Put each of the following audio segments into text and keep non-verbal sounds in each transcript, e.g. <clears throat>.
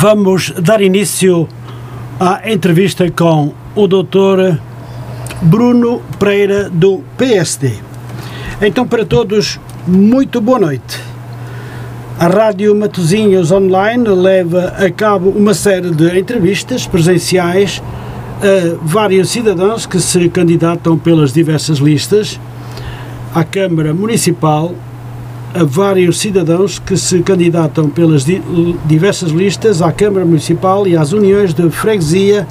vamos dar início à entrevista com o doutor Bruno Pereira, do PSD. Então, para todos, muito boa noite. A Rádio Matozinhos Online leva a cabo uma série de entrevistas presenciais a vários cidadãos que se candidatam pelas diversas listas à Câmara Municipal, a vários cidadãos que se candidatam pelas di diversas listas à Câmara Municipal e às uniões de freguesia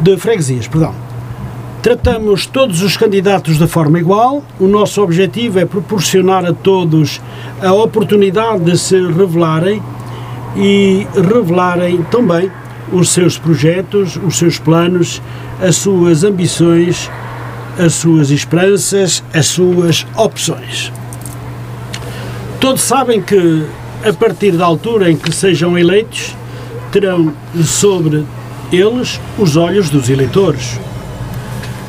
de freguesias, perdão. Tratamos todos os candidatos de forma igual. O nosso objetivo é proporcionar a todos a oportunidade de se revelarem e revelarem também os seus projetos, os seus planos, as suas ambições, as suas esperanças, as suas opções. Todos sabem que, a partir da altura em que sejam eleitos, terão sobre eles os olhos dos eleitores.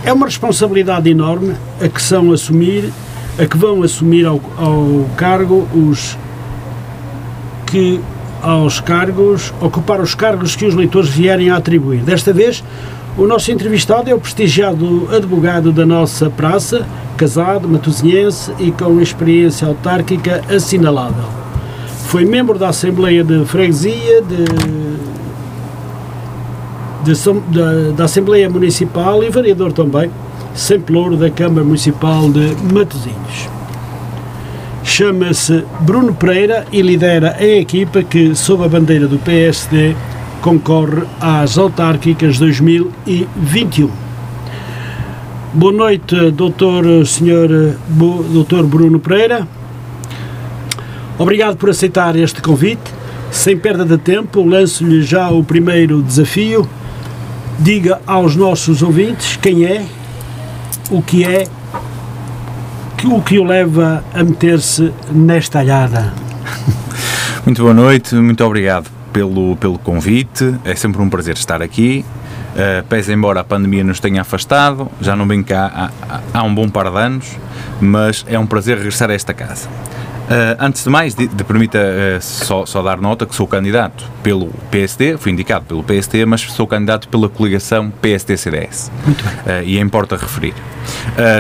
É uma responsabilidade enorme a que são assumir, a que vão assumir ao, ao cargo os que aos cargos, ocupar os cargos que os leitores vierem a atribuir. Desta vez, o nosso entrevistado é o prestigiado advogado da nossa praça, casado, matosinhense e com experiência autárquica assinalável. Foi membro da Assembleia de Freguesia, de, de, da, da Assembleia Municipal e vereador também, sempre louro da Câmara Municipal de Matosinhos. Chama-se Bruno Pereira e lidera a equipa que, sob a bandeira do PSD, concorre às autárquicas 2021. Boa noite, doutor, senhor, doutor Bruno Pereira. Obrigado por aceitar este convite. Sem perda de tempo, lanço-lhe já o primeiro desafio. Diga aos nossos ouvintes quem é, o que é, o que o leva a meter-se nesta alhada. <laughs> Muito boa noite, muito obrigado pelo, pelo convite. É sempre um prazer estar aqui. Uh, pese embora a pandemia nos tenha afastado, já não vem cá há, há, um bom par de anos, mas é um prazer regressar a esta casa. Uh, antes de mais, de, de permita uh, só, só, dar nota que sou candidato pelo PSD, fui indicado pelo PSD, mas sou candidato pela coligação PSD-CDS. Muito bem. Uh, e importa referir.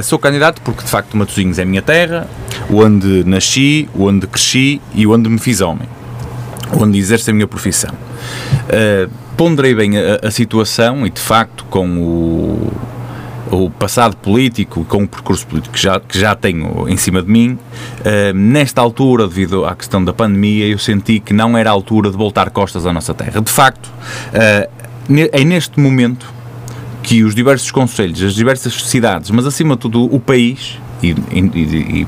sou candidato porque, de facto, Matosinhos é a minha terra, onde nasci, onde cresci e onde me fiz homem onde exerço a minha profissão. Uh, ponderei bem a, a, situação e, de facto, com o, o passado político com o percurso político que já, que já tenho em cima de mim, uh, nesta altura, devido à questão da pandemia, eu senti que não era a altura de voltar costas à nossa terra. De facto, uh, é neste momento que os diversos conselhos, as diversas cidades, mas acima de tudo o país e, e, e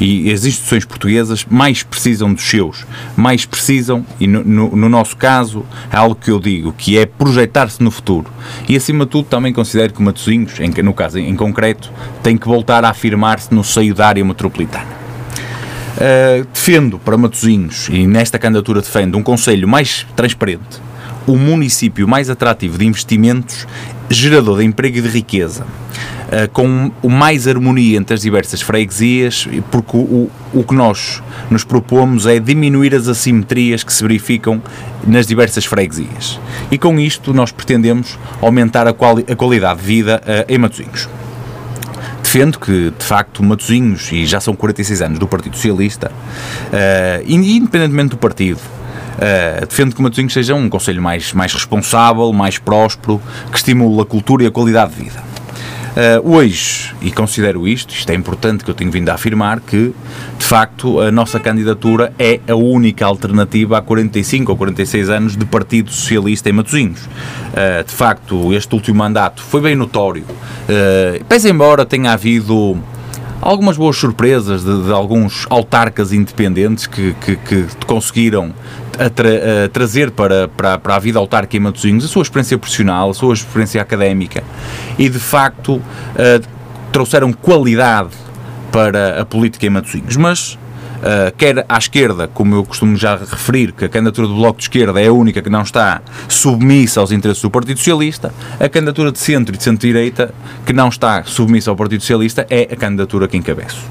e as instituições portuguesas mais precisam dos seus, mais precisam, e no, no, no nosso caso, é algo que eu digo, que é projetar-se no futuro. E acima de tudo também considero que Matosinhos, em, no caso em, em concreto, tem que voltar a afirmar-se no seio da área metropolitana. Uh, defendo para Matosinhos, e nesta candidatura defendo, um conselho mais transparente, o município mais atrativo de investimentos, gerador de emprego e de riqueza, uh, com o mais harmonia entre as diversas freguesias, porque o, o que nós nos propomos é diminuir as assimetrias que se verificam nas diversas freguesias. E com isto nós pretendemos aumentar a, quali a qualidade de vida uh, em Matosinhos defendo que, de facto, Matosinhos, e já são 46 anos do Partido Socialista, uh, independentemente do partido, Uh, defendo que Matosinhos seja um conselho mais, mais responsável, mais próspero, que estimule a cultura e a qualidade de vida. Uh, hoje, e considero isto, isto é importante que eu tenho vindo a afirmar, que de facto a nossa candidatura é a única alternativa há 45 ou 46 anos de Partido Socialista em Matosinhos. Uh, de facto, este último mandato foi bem notório, uh, pese embora tenha havido algumas boas surpresas de, de alguns autarcas independentes que, que, que conseguiram a, tra a trazer para, para, para, a vida autárquica em Matosinhos a sua experiência profissional, a sua experiência académica e de facto uh, trouxeram qualidade para a política em Matosinhos. Mas Uh, quer à esquerda, como eu costumo já referir, que a candidatura do Bloco de Esquerda é a única que não está submissa aos interesses do Partido Socialista, a candidatura de centro e de centro-direita, que não está submissa ao Partido Socialista, é a candidatura que encabeço.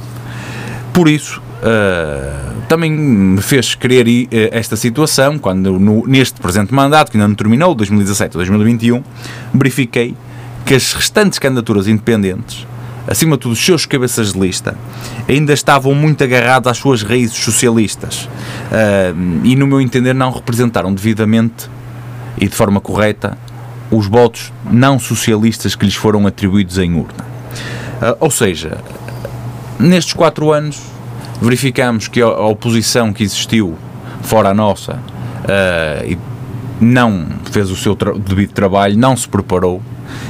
Por isso, uh, também me fez querer uh, esta situação, quando no, neste presente mandato, que ainda não terminou, 2017 2021, verifiquei que as restantes candidaturas independentes, acima de tudo os seus cabeças de lista, ainda estavam muito agarrados às suas raízes socialistas uh, e, no meu entender, não representaram devidamente e de forma correta os votos não socialistas que lhes foram atribuídos em urna. Uh, ou seja, nestes quatro anos verificamos que a, oposição que existiu fora a nossa uh, não fez o seu tra devido trabalho, não se preparou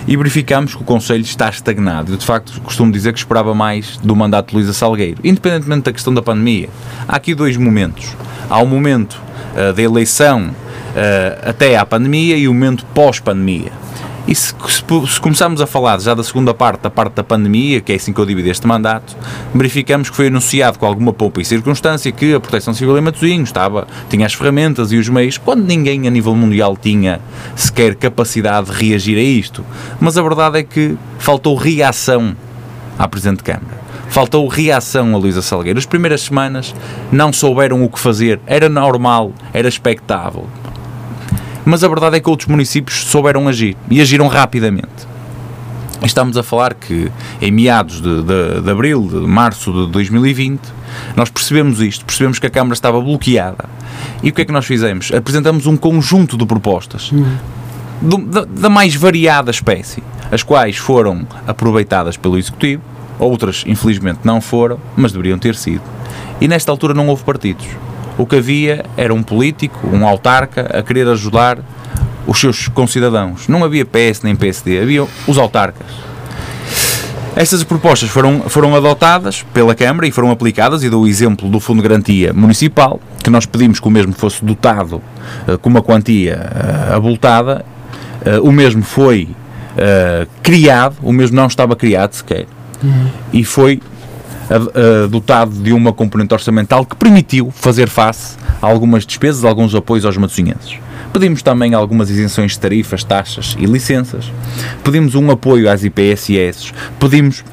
e verificamos que o Conselho está estagnado. Eu, de facto, costumo dizer que esperava mais do mandato de Luísa Salgueiro, independentemente da questão da pandemia. Há aqui dois momentos. Há o momento uh, da eleição uh, até à pandemia e o momento pós-pandemia. E se, se, começarmos a falar já da segunda parte, da parte da pandemia, que é assim que eu divido este mandato, verificamos que foi anunciado com alguma poupa e circunstância que a Proteção Civil em Matosinhos estava, tinha as ferramentas e os meios, quando ninguém a nível mundial tinha sequer capacidade de reagir a isto. Mas a verdade é que faltou reação à Presidente de Câmara. Faltou reação a Luísa Salgueiro. As primeiras semanas não souberam o que fazer. Era normal, era expectável mas a verdade é que outros municípios souberam agir e agiram rapidamente. Estamos a falar que em meados de, de, de abril, de março de 2020, nós percebemos isto, percebemos que a Câmara estava bloqueada. E o que é que nós fizemos? Apresentamos um conjunto de propostas uhum. da, da mais variada espécie, as quais foram aproveitadas pelo Executivo, outras infelizmente não foram, mas deveriam ter sido. E nesta altura não houve partidos. O que havia era um político, um autarca, a querer ajudar os seus concidadãos. Não havia PS nem PSD, havia os autarcas. Estas propostas foram, foram adotadas pela Câmara e foram aplicadas, e dou o exemplo do Fundo de Garantia Municipal, que nós pedimos que o mesmo fosse dotado uh, com uma quantia uh, abultada. Uh, o mesmo foi criado, o mesmo não estava criado sequer, uhum. e foi dotado de uma componente orçamental que permitiu fazer face a algumas despesas, a alguns apoios aos matosinhenses. Pedimos também algumas isenções de tarifas, taxas e licenças. Pedimos um apoio às IPSS. Pedimos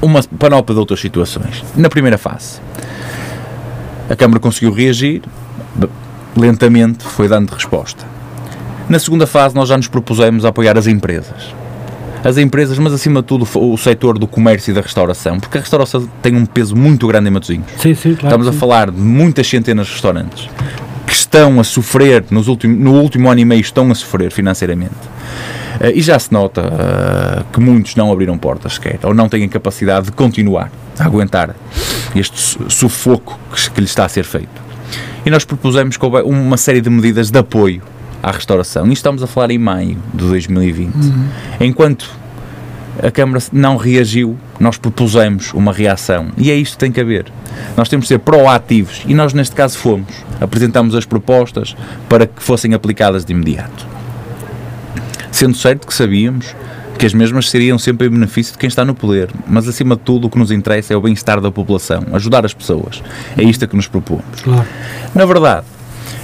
uma panóplia de outras situações. Na primeira fase, a Câmara conseguiu reagir, lentamente foi dando resposta. Na segunda fase, nós já nos propusemos a apoiar as empresas as empresas, mas acima de tudo o setor do comércio e da restauração, porque a restauração tem um peso muito grande em Matosinhos. Sim, sim, claro. Estamos sim. a falar de muitas centenas de restaurantes que estão a sofrer, nos últimos, no último ano e meio estão a sofrer financeiramente. Uh, e já se nota uh, que muitos não abriram portas sequer, ou não têm capacidade de continuar a aguentar este sufoco que, que lhe está a ser feito. E nós propusemos uma série de medidas de apoio à restauração. E estamos a falar em maio de 2020. Uhum. Enquanto a Câmara não reagiu, nós propusemos uma reação. E é isto que tem que haver. Nós temos de ser proativos e nós, neste caso, fomos. Apresentamos as propostas para que fossem aplicadas de imediato. Sendo certo que sabíamos que as mesmas seriam sempre em benefício de quem está no poder, mas acima de tudo o que nos interessa é o bem-estar da população, ajudar as pessoas. É isto que nos propomos. Claro. Na verdade,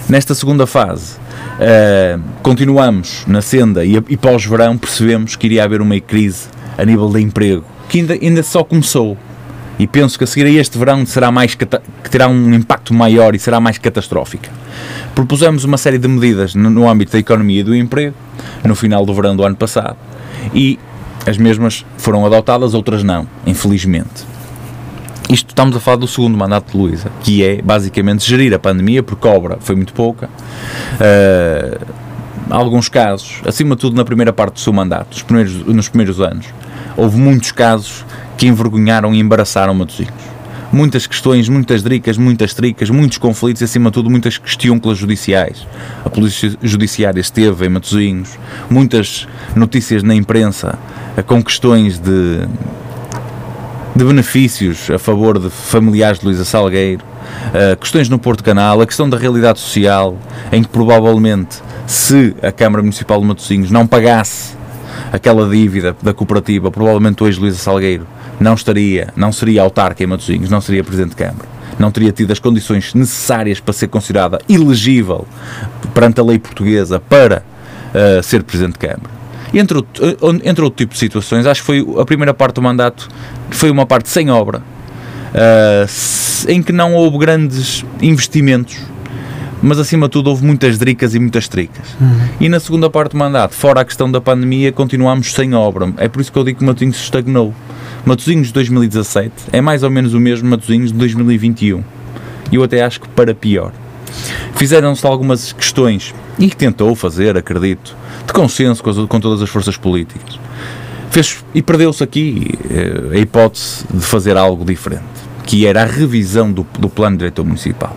nesta segunda fase, Uh, continuamos na senda e, e pós-verão percebemos que iria haver uma crise a nível de emprego, que ainda, ainda só começou. E penso que a seguir a este verão será mais que terá um impacto maior e será mais catastrófica. Propusemos uma série de medidas no, no âmbito da economia e do emprego no final do verão do ano passado e as mesmas foram adotadas, outras não, infelizmente. Isto estamos a falar do segundo mandato de Luísa, que é basicamente gerir a pandemia, porque a obra foi muito pouca. Uh, alguns casos, acima de tudo na primeira parte do seu mandato, nos primeiros, nos primeiros anos, houve muitos casos que envergonharam e embaraçaram Matosinhos. Muitas questões, muitas dricas, muitas tricas, muitos conflitos e, acima de tudo, muitas questões judiciais. A Polícia Judiciária esteve em Matosinhos, muitas notícias na imprensa com questões de de benefícios a favor de familiares de Luísa Salgueiro, uh, questões no Porto Canal, a questão da realidade social, em que provavelmente se a Câmara Municipal de Matosinhos não pagasse aquela dívida da cooperativa, provavelmente hoje Luísa Salgueiro não estaria, não seria autarca em Matosinhos, não seria Presidente de Câmara, não teria tido as condições necessárias para ser considerada elegível perante a lei portuguesa para uh, ser Presidente de Câmara. Entre, eh, entre outro tipo de situações, acho que foi a primeira parte do mandato foi uma parte sem obra. Uh, em que não houve grandes investimentos, mas acima de tudo houve muitas dricas e muitas tricas. Uhum. E na segunda parte do mandato, fora a questão da pandemia, continuamos sem obra. É por isso que eu digo que Matosinhos se estagnou. Matosinhos de 2017 é mais ou menos o mesmo Matosinhos de 2021. E eu até acho que para pior. Fizeram-se algumas questões, e que tentou fazer, acredito, de consenso com, as, com todas as forças políticas. Fez, e perdeu-se aqui eh, a hipótese de fazer algo diferente, que era a revisão do, do plano diretor municipal.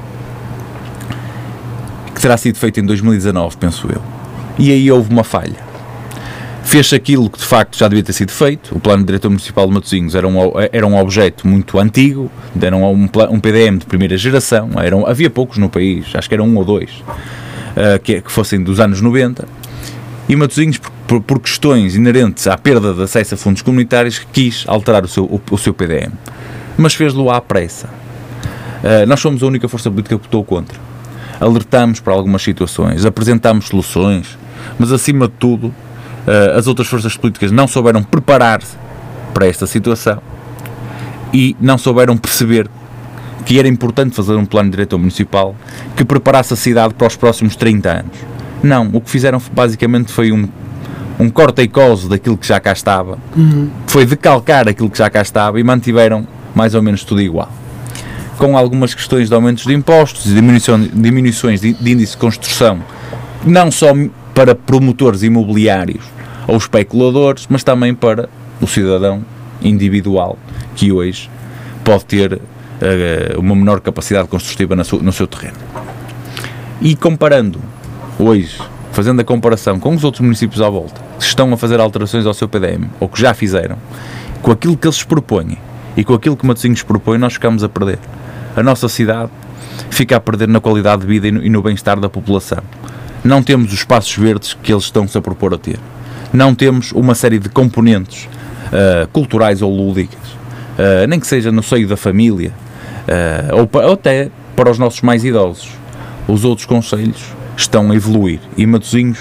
Que terá sido feito em 2019, penso eu. E aí houve uma falha fez aquilo que de facto já devia ter sido feito. O plano diretor municipal de Matosinhos era um, era um objeto muito antigo, era um, um PDM de primeira geração, eram, havia poucos no país, acho que eram um ou dois, uh, que, que, fossem dos anos 90. E Matosinhos, por, por, questões inerentes à perda de acesso a fundos comunitários, quis alterar o seu, o, o seu PDM. Mas fez-lo à pressa. Uh, nós fomos a única força política que votou contra. Alertamos para algumas situações, apresentámos soluções, mas acima de tudo uh, as outras forças políticas não souberam preparar-se para esta situação e não souberam perceber que era importante fazer um plano diretor municipal que preparasse a cidade para os próximos 30 anos. Não, o que fizeram basicamente foi um, um corte e cose daquilo que já cá estava, uhum. foi decalcar aquilo que já cá estava e mantiveram mais ou menos tudo igual. Com algumas questões de aumentos de impostos e diminuições de, de índice de construção, não só para promotores imobiliários ou especuladores, mas também para o cidadão individual que hoje pode ter uh, uma menor capacidade construtiva no seu, no seu terreno. E comparando hoje, fazendo a comparação com os outros municípios à volta, que estão a fazer alterações ao seu PDM, ou que já fizeram, com aquilo que eles propõem e com aquilo que Matosinhos propõe, nós ficamos a perder. A nossa cidade fica a perder na qualidade de vida e no, bem-estar da população não temos os espaços verdes que eles estão-se a propor a ter. Não temos uma série de componentes uh, culturais ou lúdicas, uh, nem que seja no seio da família, uh, ou, ou, até para os nossos mais idosos. Os outros conselhos estão a evoluir e Matosinhos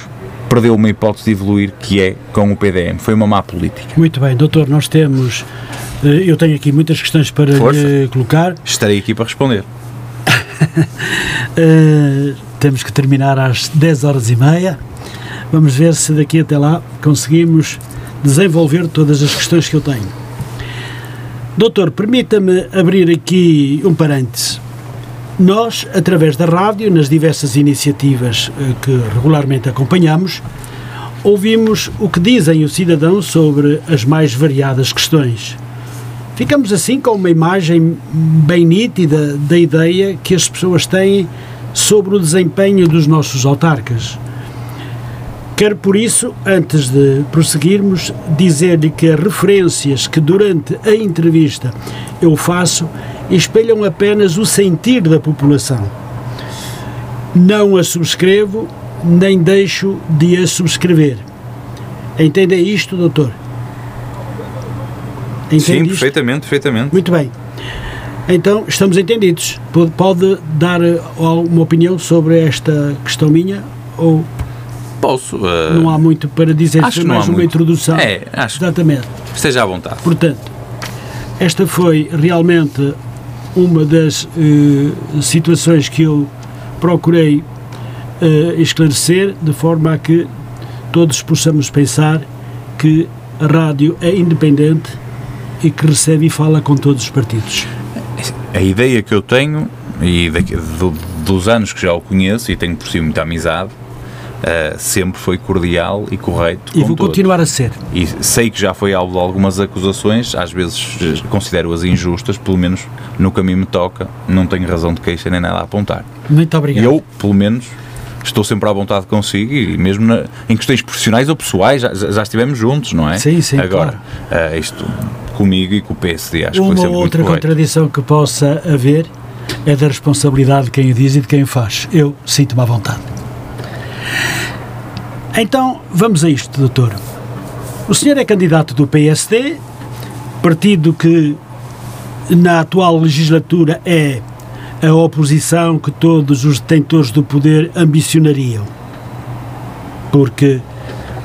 perdeu uma hipótese de evoluir que é com o PDM. Foi uma má política. Muito bem, doutor, nós temos. Eu tenho aqui muitas questões para lhe colocar. Estarei aqui para responder. <laughs> temos que terminar às 10 horas e meia. Vamos ver se daqui até lá conseguimos desenvolver todas as questões que eu tenho. Doutor, permita-me abrir aqui um parêntese. Nós, através da rádio, nas diversas iniciativas eh, que regularmente acompanhamos, ouvimos o que dizem os cidadãos sobre as mais variadas questões. Ficamos assim com uma imagem bem nítida da ideia que as pessoas têm sobre o desempenho dos nossos autarcas. Quero, por isso, antes de prosseguirmos, dizer-lhe que as referências que durante a entrevista eu faço espelham apenas o sentir da população. Não a subscrevo, nem deixo de a subscrever. Entende isto, doutor? Entende Sim, isto? perfeitamente, perfeitamente. Muito bem. Então, estamos entendidos. Pode, pode dar eh, uma opinião sobre esta questão minha? Ou Posso. Uh, não há muito para dizer, acho mais uma muito. introdução. É, acho. Exatamente. Esteja à vontade. Portanto, esta foi realmente uma das uh, situações que eu procurei uh, esclarecer, de forma a que todos possamos pensar que a rádio é independente e que recebe e fala com todos os partidos. A ideia que eu tenho, e daqui, do, dos anos que já o conheço e tenho por si muita amizade, Uh, sempre foi cordial e correto. E vou todos. continuar a ser. E sei que já foi alvo de algumas acusações, às vezes eh, considero-as injustas, pelo menos no que a mim me toca, não tenho razão de queixa nem nada a apontar. Muito obrigado. Eu, pelo menos, estou sempre à vontade consigo e mesmo na, em questões profissionais ou pessoais já, já estivemos juntos, não é? Sim, sim. Agora, claro. uh, isto comigo e com o PSD. Acho Uma que foi outra contradição que possa haver é da responsabilidade de quem o diz e de quem o faz. Eu sinto-me à vontade. Então, vamos a isto, doutor. O senhor é candidato do PSD, partido que na atual legislatura é a oposição que todos os detentores do poder ambicionariam. Porque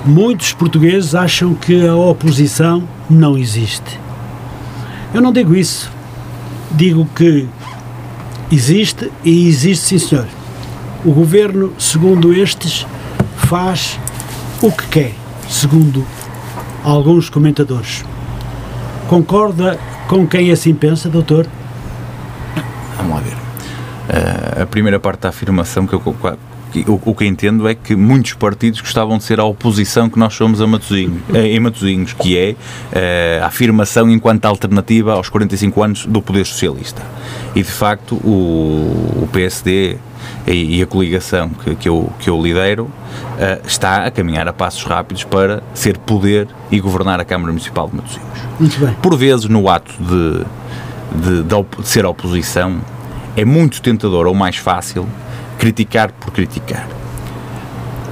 muitos portugueses acham que a oposição não existe. Eu não digo isso. Digo que existe e existe, sim senhor. O governo, segundo estes, faz o que quer, segundo alguns comentadores. Concorda com quem assim pensa, doutor? Vamos lá ver. Uh, a primeira parte da afirmação que eu o, que entendo é que muitos partidos gostavam de ser a oposição que nós somos a Matosinhos, eh, em Matosinhos, que é uh, a afirmação enquanto alternativa aos 45 anos do poder socialista. E de facto o PSD e, e, a coligação que, que, eu, que eu lidero uh, está a caminhar a passos rápidos para ser poder e governar a Câmara Municipal de Matosinhos. Muito bem. Por vezes, no ato de, de, de, de ser oposição, é muito tentador ou mais fácil criticar por criticar.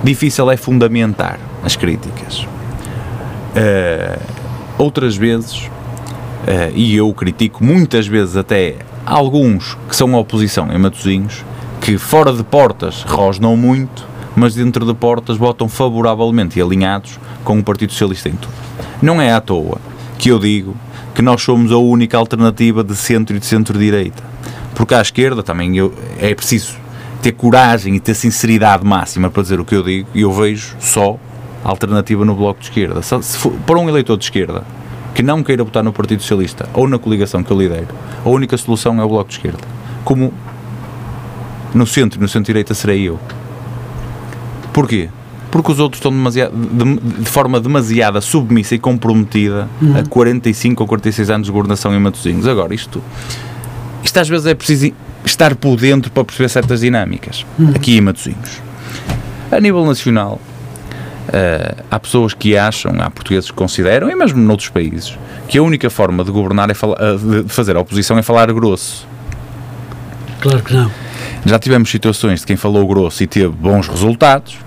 Difícil é fundamentar as críticas. Uh, outras vezes, uh, e eu critico muitas vezes até alguns que são a oposição em Matosinhos, que fora de portas rosnam muito, mas dentro de portas votam favoravelmente e alinhados com o Partido Socialista em tudo. Não é à toa que eu digo que nós somos a única alternativa de centro e de centro-direita porque à esquerda também eu, é preciso ter coragem e ter sinceridade máxima para dizer o que eu digo e eu vejo só alternativa no Bloco de Esquerda. Se for, para um eleitor de esquerda que não queira votar no Partido Socialista ou na coligação que eu lidero, a única solução é o Bloco de Esquerda. Como no centro e no centro-direita serei eu. Porquê? Porque os outros estão demasiado, de, de forma demasiada submissa e comprometida uhum. a 45 ou 46 anos de governação em Matosinhos. Agora, isto isto às vezes é preciso estar por dentro para perceber certas dinâmicas, uhum. aqui em Matosinhos. A nível nacional, uh, há pessoas que acham, há portugueses que consideram, e mesmo noutros países, que a única forma de governar é uh, de fazer a oposição é falar grosso. Claro que não. Já tivemos situações de quem falou grosso e teve bons resultados,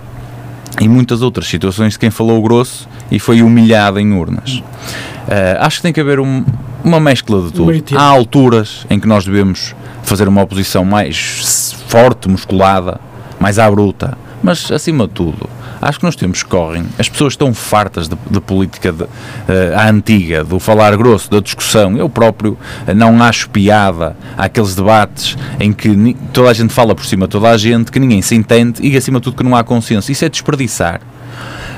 e muitas outras situações de quem falou grosso e foi humilhado em urnas. Uh, acho que tem que haver um, uma mescla de tudo. Há alturas em que nós devemos fazer uma oposição mais forte, musculada, mais à bruta, mas acima de tudo, acho que nos tempos que correm, as pessoas estão fartas de, de política de, uh, à antiga, do falar grosso, da discussão. Eu próprio uh, não acho piada àqueles debates em que toda a gente fala por cima de toda a gente, que ninguém se entende e acima de tudo que não há consenso. Isso é desperdiçar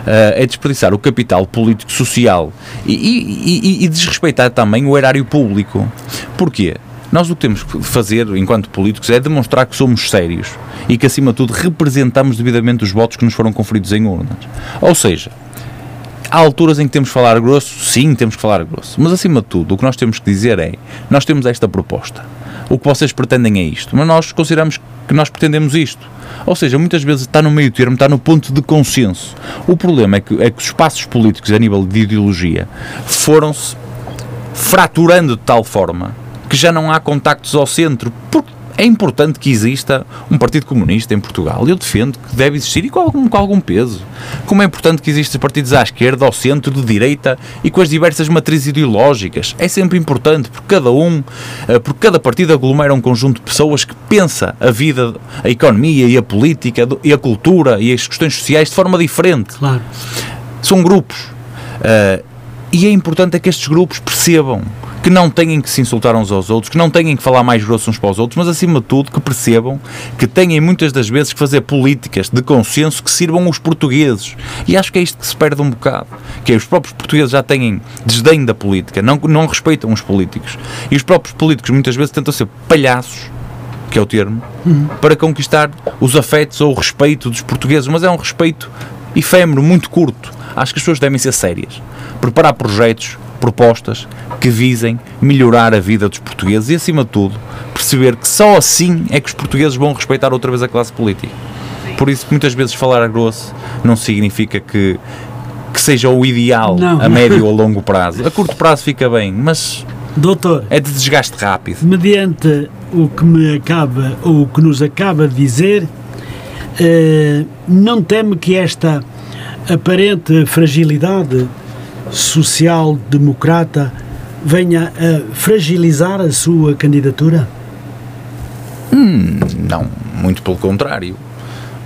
uh, é desperdiçar o capital político social e, e, e, e desrespeitar também o erário público. Porquê? Nós o que temos que fazer, enquanto políticos, é demonstrar que somos sérios e que, acima de tudo, representamos devidamente os votos que nos foram conferidos em urnas. Ou seja, há alturas em que temos que falar grosso, sim, temos que falar grosso, mas, acima de tudo, o que nós temos que dizer é: nós temos esta proposta, o que vocês pretendem é isto, mas nós consideramos que nós pretendemos isto. Ou seja, muitas vezes está no meio termo, está no ponto de consenso. O problema é que, é que os espaços políticos a nível de ideologia foram-se fraturando de tal forma que já não há contactos ao centro, porque é importante que exista um Partido Comunista em Portugal. Eu defendo que deve existir e com algum, com algum peso. Como é importante que existam partidos à esquerda, ao centro, de direita e com as diversas matrizes ideológicas. É sempre importante, porque cada um, eh, porque cada partido aglomera um conjunto de pessoas que pensa a vida, a economia e a política e a cultura e as questões sociais de forma diferente. Claro. São grupos. Uh, e é importante é que estes grupos percebam que não têm que se insultar uns aos outros, que não têm que falar mais grosso uns para os outros, mas acima de tudo que percebam que têm muitas das vezes que fazer políticas de consenso que sirvam os portugueses. E acho que é isto que se perde um bocado. Que é, os próprios portugueses já têm desdém da política, não, não respeitam os políticos. E os próprios políticos muitas vezes tentam ser palhaços que é o termo, uhum. para conquistar os afetos ou o respeito dos portugueses, mas é um respeito efêmero, muito curto. Acho que as pessoas devem ser sérias, preparar projetos, propostas que visem melhorar a vida dos portugueses e, acima de tudo, perceber que só assim é que os portugueses vão respeitar outra vez a classe política. Por isso, muitas vezes, falar a grosso não significa que, que seja o ideal não. a médio ou <laughs> longo prazo. A curto prazo fica bem, mas Doutor, é de desgaste rápido. Mediante o que me acaba ou o que nos acaba de dizer, eh, não teme que esta aparente fragilidade social-democrata venha a fragilizar a sua candidatura? Hum, não, muito pelo contrário.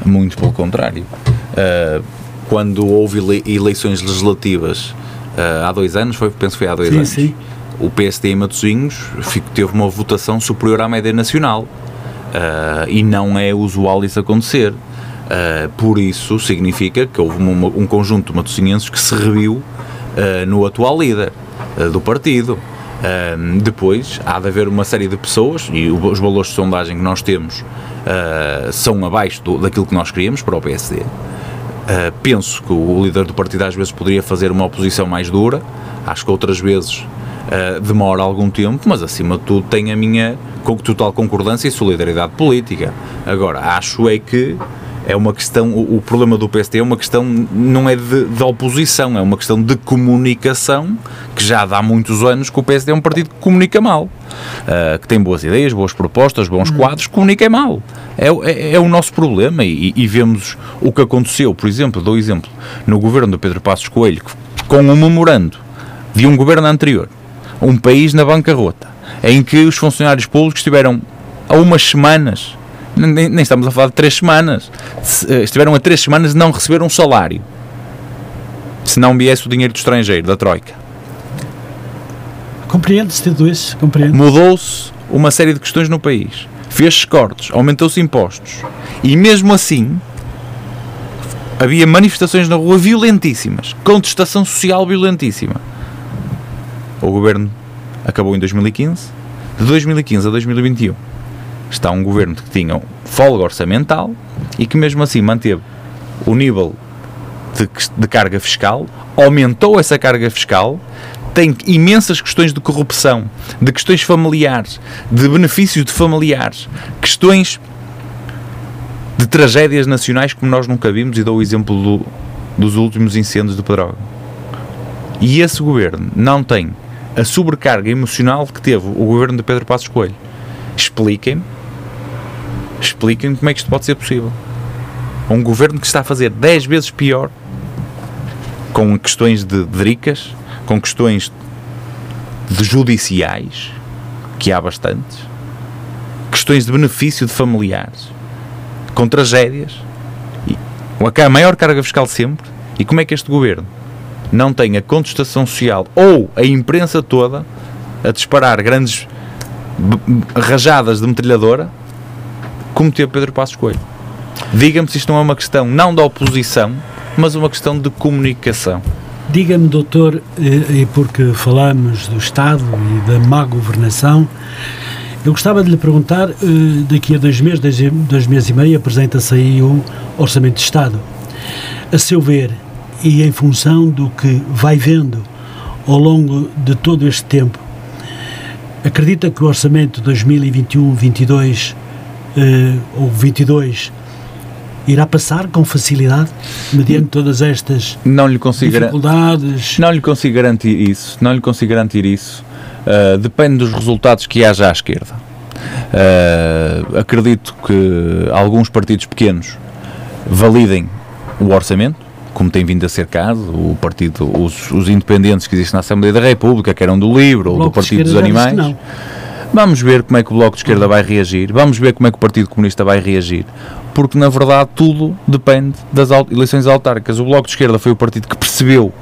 Muito pelo contrário. Uh, quando houve eleições legislativas uh, há dois anos, foi, penso que foi há dois sim, anos, sim. o PSD em Matosinhos teve uma votação superior à média nacional. Uh, e não é usual isso acontecer. Uh, por isso significa que houve uma, um conjunto de matosinhenses que se reviu uh, no atual líder do partido. depois há de haver uma série de pessoas, e os valores de sondagem que nós temos são abaixo do, daquilo que nós queríamos para o PSD. penso que o líder do partido às vezes poderia fazer uma oposição mais dura, acho que outras vezes uh, demora algum tempo, mas acima de tudo tem a minha total concordância e solidariedade política. Agora, acho é que é uma questão, o, o, problema do PST é uma questão, não é de, de, oposição, é uma questão de comunicação, que já há muitos anos que o PSD é um partido que comunica mal, uh, que tem boas ideias, boas propostas, bons uhum. quadros, comunica mal. É, é, é, o nosso problema e, e, vemos o que aconteceu, por exemplo, dou exemplo, no governo do Pedro Passos Coelho, com um memorando de um governo anterior, um país na bancarrota, em que os funcionários públicos tiveram há umas semanas, nem, nem, estamos a falar de três semanas, eh, estiveram a três semanas e não receberam um salário. Se não viesse o dinheiro do estrangeiro, da Troika. Compreende-se tudo isso? Compreende. Mudou-se uma série de questões no país. Fez-se cortes, aumentou-se impostos. E mesmo assim, havia manifestações na rua violentíssimas, contestação social violentíssima o governo acabou em 2015. De 2015 a 2021 está um governo que tinha folga orçamental e que mesmo assim manteve o nível de, de carga fiscal, aumentou essa carga fiscal, tem imensas questões de corrupção, de questões familiares, de benefícios de familiares, questões de tragédias nacionais como nós nunca vimos, e dou o exemplo do, dos últimos incêndios do Pedrógão. E esse governo não tem a sobrecarga emocional que teve o governo de Pedro Passos Coelho. Expliquem-me, expliquem como é que isto pode ser possível. Um governo que está a fazer 10 vezes pior, com questões de dricas, com questões de judiciais, que há bastantes, questões de benefício de familiares, com tragédias, e a maior carga fiscal sempre. E como é que este governo não tem a contestação social ou a imprensa toda a disparar grandes rajadas de metralhadora como teve Pedro Passos Coelho. Diga-me se isto não é uma questão não da oposição, mas uma questão de comunicação. Diga-me, doutor, e porque falamos do Estado e da má governação, eu gostava de lhe perguntar, eh, daqui a dois meses, dois meses e meio, apresenta-se aí o Orçamento de Estado. A seu ver, e em função do que vai vendo ao longo de todo este tempo, acredita que o orçamento 2021-22 eh, ou 22 irá passar com facilidade mediante todas estas não lhe consigo dificuldades? Não lhe consigo garantir isso. Não lhe consigo garantir isso. Uh, depende dos resultados que haja à esquerda. Uh, acredito que alguns partidos pequenos validem o orçamento como tem vindo a ser caso, o partido, os, os independentes que existem na Assembleia da República, que eram do Livro ou do Partido dos Animais. Vamos ver como é que o Bloco de Esquerda vai reagir, vamos ver como é que o Partido Comunista vai reagir, porque na verdade tudo depende das eleições autárquicas. O Bloco de Esquerda foi o partido que percebeu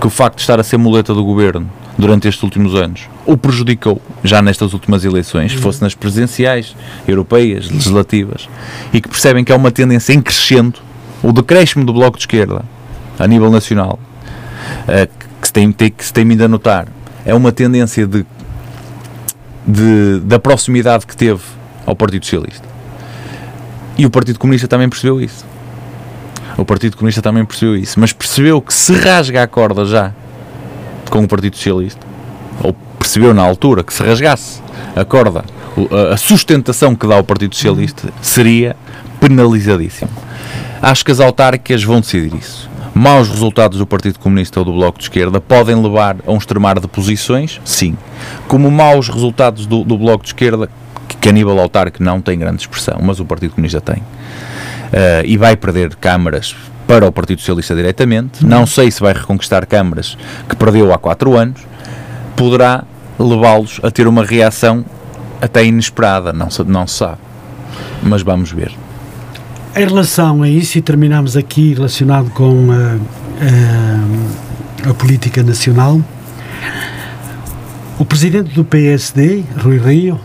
que o facto de estar a ser muleta do governo durante estes últimos anos o prejudicou já nestas últimas eleições, uhum. fosse nas presidenciais, europeias, legislativas, e que percebem que é uma tendência em crescendo o decréscimo do Bloco de Esquerda a nível nacional, uh, que, se tem, que se tem vindo a notar, é uma tendência de, de, da proximidade que teve ao Partido Socialista. E o Partido Comunista também percebeu isso. O Partido Comunista também percebeu isso, mas percebeu que se rasga a corda já com o Partido Socialista, ou percebeu na altura que se rasgasse a corda, a sustentação que dá o Partido Socialista seria penalizadíssimo. Acho que as autárquicas vão decidir isso. Maus resultados do Partido Comunista ou do Bloco de Esquerda podem levar a um extremar de posições? Sim. Como maus resultados do, do Bloco de Esquerda, que, que a nível autárquico não tem grande expressão, mas o Partido Comunista tem, uh, e vai perder câmaras para o Partido Socialista diretamente, não sei se vai reconquistar câmaras que perdeu há quatro anos, poderá levá-los a ter uma reação até inesperada, não se, não se sabe. Mas vamos ver. Em relação a isso, e terminamos aqui relacionado com a, a, a política nacional, o presidente do PSD, Rui Rio,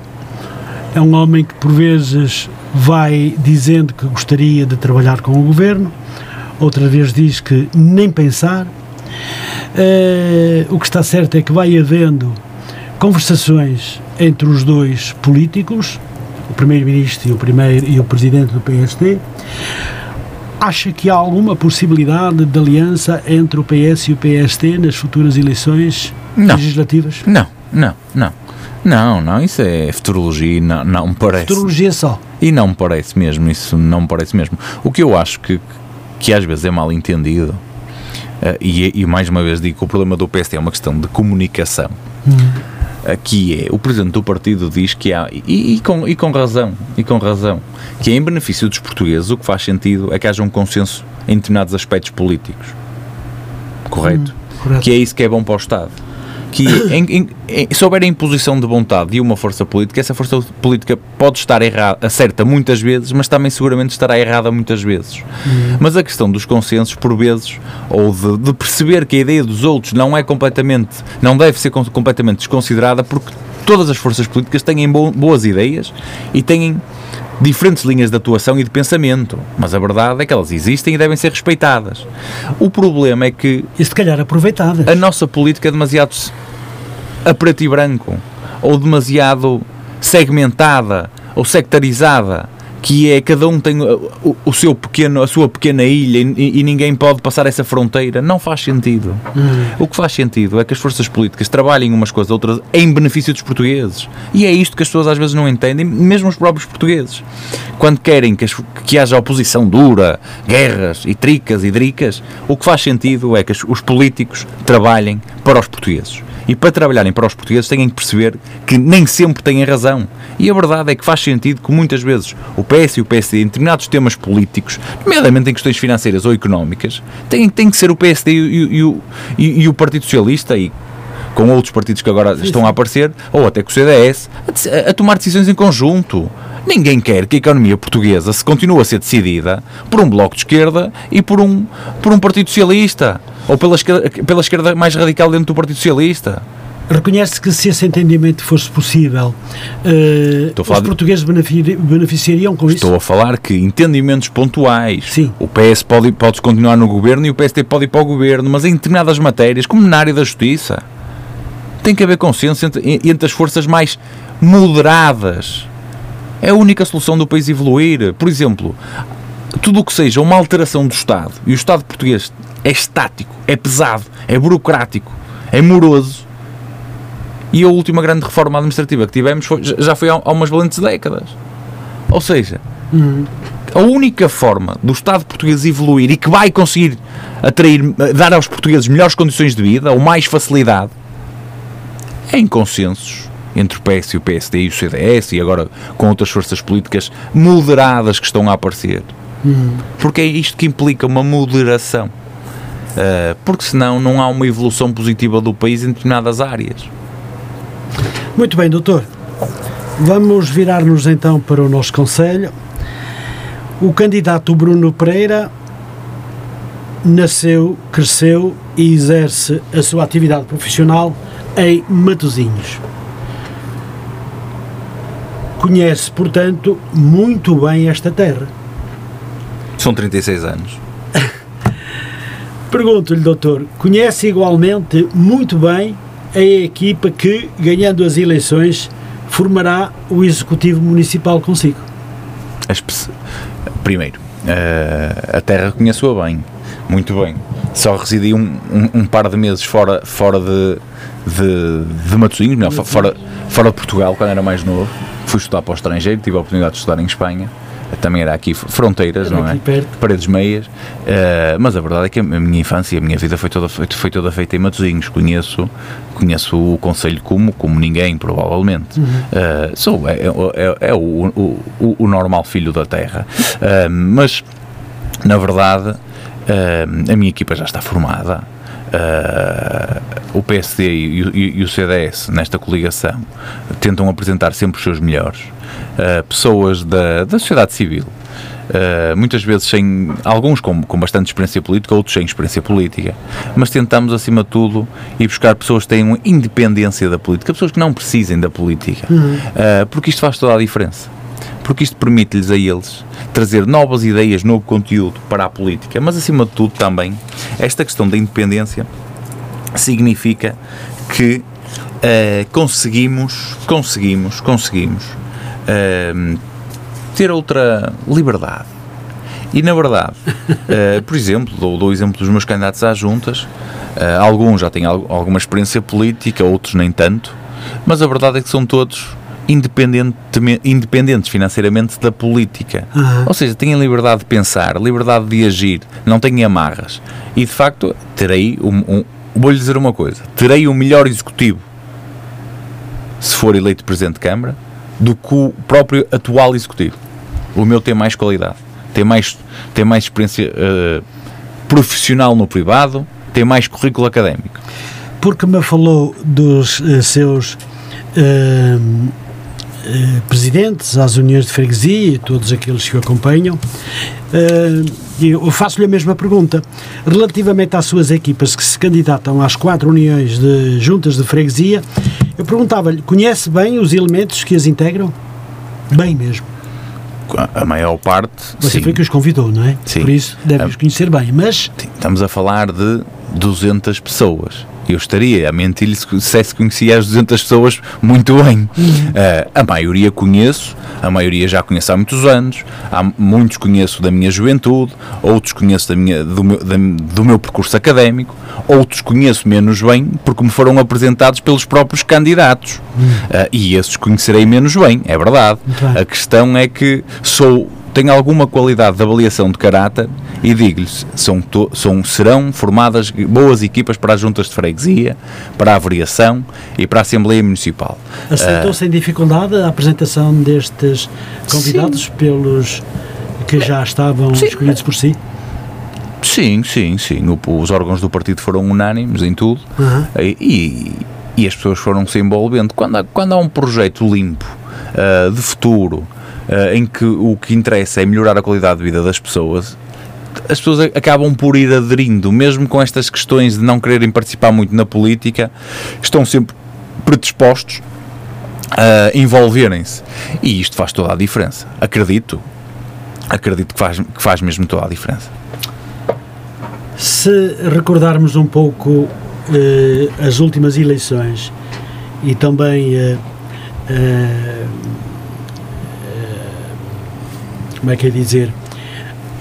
é um homem que por vezes vai dizendo que gostaria de trabalhar com o governo, outra vez diz que nem pensar. Uh, o que está certo é que vai havendo conversações entre os dois políticos, o primeiro-ministro e o primeiro e o presidente do PSD. Acha que há alguma possibilidade de aliança entre o PS e o PSD nas futuras eleições não. legislativas? Não, não, não. Não, não, isso é futurologia e não, não me parece. Futurologia só. E não me parece mesmo, isso não me parece mesmo. O que eu acho que, que às vezes é mal entendido, uh, e, e, mais uma vez digo que o problema do PSD é uma questão de comunicação. Hum que é o presidente do partido diz que há e, e, com, e com razão e com razão que é em benefício dos portugueses o que faz sentido é que haja um consenso em determinados aspectos políticos. Correto, hum, correto. que é isso que é bom para o Estado que em, em, em, se houver a imposição de vontade de uma força política, essa força política pode estar errada, certa muitas vezes, mas também seguramente estará errada muitas vezes. Uhum. Mas a questão dos consensos, por vezes, ou de, de, perceber que a ideia dos outros não é completamente, não deve ser completamente desconsiderada, porque todas as forças políticas têm boas ideias e têm diferentes linhas de atuação e de pensamento, mas a verdade é que elas existem e devem ser respeitadas. O problema é que. E se calhar aproveitadas. A nossa política é demasiado a preto e branco, ou demasiado segmentada ou sectarizada que é cada um tem o, o, seu pequeno, a sua pequena ilha e, e, ninguém pode passar essa fronteira, não faz sentido. Hum. O que faz sentido é que as forças políticas trabalhem umas coisas outras em benefício dos portugueses. E é isto que as pessoas às vezes não entendem, mesmo os próprios portugueses. Quando querem que, as, que haja oposição dura, guerras e tricas e dricas, o que faz sentido é que os políticos trabalhem para os portugueses. E para trabalharem para os portugueses têm que perceber que nem sempre têm razão. E a verdade é que faz sentido que muitas vezes o PS e o PSD, em determinados temas políticos, nomeadamente em questões financeiras ou económicas, têm, têm que ser o PSD e, e, e, e, e o Partido Socialista e com outros partidos que agora sim, estão sim. a aparecer, ou até com o CDS, a, a, tomar decisões em conjunto. Ninguém quer que a economia portuguesa se continue a ser decidida por um bloco de esquerda e por um, por um Partido Socialista ou pela esquerda, pela esquerda mais radical dentro do Partido Socialista. Reconhece que se esse entendimento fosse possível, uh, os portugueses beneficiariam com Estou isso? Estou a falar que entendimentos pontuais. Sim. O PS pode, pode continuar no governo e o PST pode ir para o governo, mas em determinadas matérias, como na área da justiça, tem que haver consenso entre, entre as forças mais moderadas. É a única solução do país evoluir. Por exemplo, tudo o que seja uma alteração do Estado, e o Estado português é estático, é pesado, é burocrático, é moroso. E a última grande reforma administrativa que tivemos foi, já foi há, umas valentes décadas. Ou seja, uhum. a única forma do Estado português evoluir e que vai conseguir atrair, dar aos portugueses melhores condições de vida ou mais facilidade é em consensos entre o PS e o PSD e o CDS e agora com outras forças políticas moderadas que estão a aparecer. Uhum. Porque é isto que implica uma moderação. Uh, porque senão não há uma evolução positiva do país em determinadas áreas. Muito bem, doutor. Vamos virar-nos então para o nosso Conselho. O candidato Bruno Pereira nasceu, cresceu e exerce a sua atividade profissional em Matosinhos. Conhece, portanto, muito bem esta terra. São 36 anos. <laughs> Pergunto-lhe, doutor, conhece igualmente muito bem a equipa que, ganhando as eleições, formará o Executivo Municipal consigo? Primeiro, uh, a terra conheço-a bem, muito bem. Só residi um, um, um, par de meses fora, fora de, de, de Matosinhos, fora, fora de Portugal, quando era mais novo. Fui estudar para o estrangeiro, tive a oportunidade de estudar em Espanha também era aqui fronteiras, era não é? Perto. Paredes meias, uh, mas a verdade é que a minha infância, a minha vida foi toda, foi, foi toda feita em Matosinhos, conheço, conheço o Conselho como, como ninguém, provavelmente. Uhum. Uh, sou, é, é, é o, o, o, normal filho da terra, uh, mas na verdade a minha equipa já está formada. O PSD e, e, e o CDS, nesta coligação, tentam apresentar sempre os seus melhores uh, pessoas da, da sociedade civil. Uh, muitas vezes sem alguns com, com bastante experiência política, outros sem experiência política, mas tentamos acima de tudo ir buscar pessoas que tenham independência da política, pessoas que não precisem da política, uhum. uh, porque isto faz toda a diferença. Porque isto permite-lhes a eles trazer novas ideias, novo conteúdo para a política, mas acima de tudo também esta questão da independência significa que uh, conseguimos, conseguimos, conseguimos ter outra liberdade. E na verdade, uh, por exemplo, dou, dou o exemplo dos meus candidatos às juntas, uh, alguns já têm alguma experiência política, outros nem tanto, mas a verdade é que são todos independentes financeiramente da política. Uhum. Ou seja, têm liberdade de pensar, liberdade de agir, não têm amarras. E de facto, terei um, um vou-lhe dizer uma coisa: terei o melhor executivo se for eleito Presidente de Câmara do que o próprio atual executivo. O meu tem mais qualidade, tem mais, tem mais experiência uh, profissional no privado, tem mais currículo académico. Porque me falou dos uh, seus uh, presidentes às uniões de freguesia e todos aqueles que o acompanham, eu faço-lhe a mesma pergunta. Relativamente às suas equipas que se candidatam às quatro uniões de juntas de freguesia, eu perguntava-lhe: conhece bem os elementos que as integram? Bem mesmo. A maior parte. Você sim. foi que os convidou, não é? Sim. Por isso deve os conhecer bem. Mas. Sim, estamos a falar de 200 pessoas eu estaria a mentir-lhe se dissesse que conhecia as 200 pessoas muito bem. Uh, a maioria conheço, a maioria já conheço há muitos anos, há muitos conheço da minha juventude, outros conheço da minha, do, meu, da, do meu percurso académico, outros conheço menos bem porque me foram apresentados pelos próprios candidatos. Uh, e esses conhecerei menos bem, é verdade. A questão é que sou tem alguma qualidade de avaliação de caráter e digo-lhes, são, são, serão formadas boas equipas para as juntas de freguesia, para a variação e para a Assembleia Municipal. Aceitou uh, sem dificuldade a apresentação destes convidados sim. pelos que já estavam sim. escolhidos por si? Sim, sim, sim. O, os órgãos do partido foram unânimes em tudo uhum. e, e, as pessoas foram se envolvendo. Quando há, quando há um projeto limpo, uh, de futuro, uh, em que o que interessa é melhorar a qualidade de vida das pessoas, as pessoas acabam por ir aderindo, mesmo com estas questões de não quererem participar muito na política, estão sempre predispostos a envolverem-se. E isto faz toda a diferença. Acredito. Acredito que faz, que faz mesmo toda a diferença. Se recordarmos um pouco eh, as últimas eleições e também eh, eh, como é que é dizer,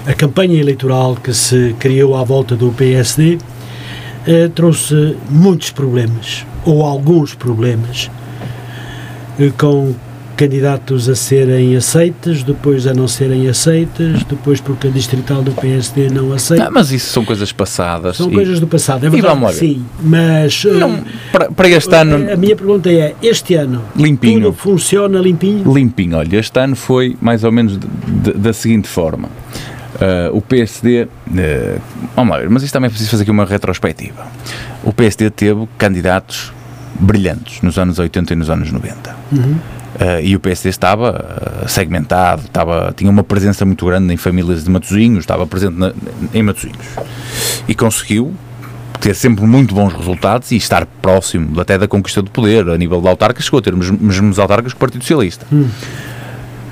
a campanha eleitoral que se criou à volta do PSD eh, trouxe muitos problemas, ou alguns problemas, eh, com candidatos a serem aceitos, depois a não serem aceitos, depois porque a distrital do PSD não aceita. Não, mas isso são coisas passadas. São e, coisas do passado, é verdade. sim, mas não, eh, para, para este ano. A minha pergunta é: este ano limpinho. tudo funciona limpinho? Limpinho, olha, este ano foi mais ou menos de, de, da seguinte forma. Uh, o PSD, uh, eh, vamos lá mas isto também é preciso fazer aqui uma retrospectiva. O PSD teve candidatos brilhantes nos anos 80 e nos anos 90. Uhum. Uh, e o PSD estava uh, segmentado, estava, tinha uma presença muito grande em famílias de Matosinhos, estava presente na, em Matosinhos. E conseguiu ter sempre muito bons resultados e estar próximo até da conquista do poder, a nível de autarcas, chegou a ter os mesmos autarcas que o Partido Socialista. Hum.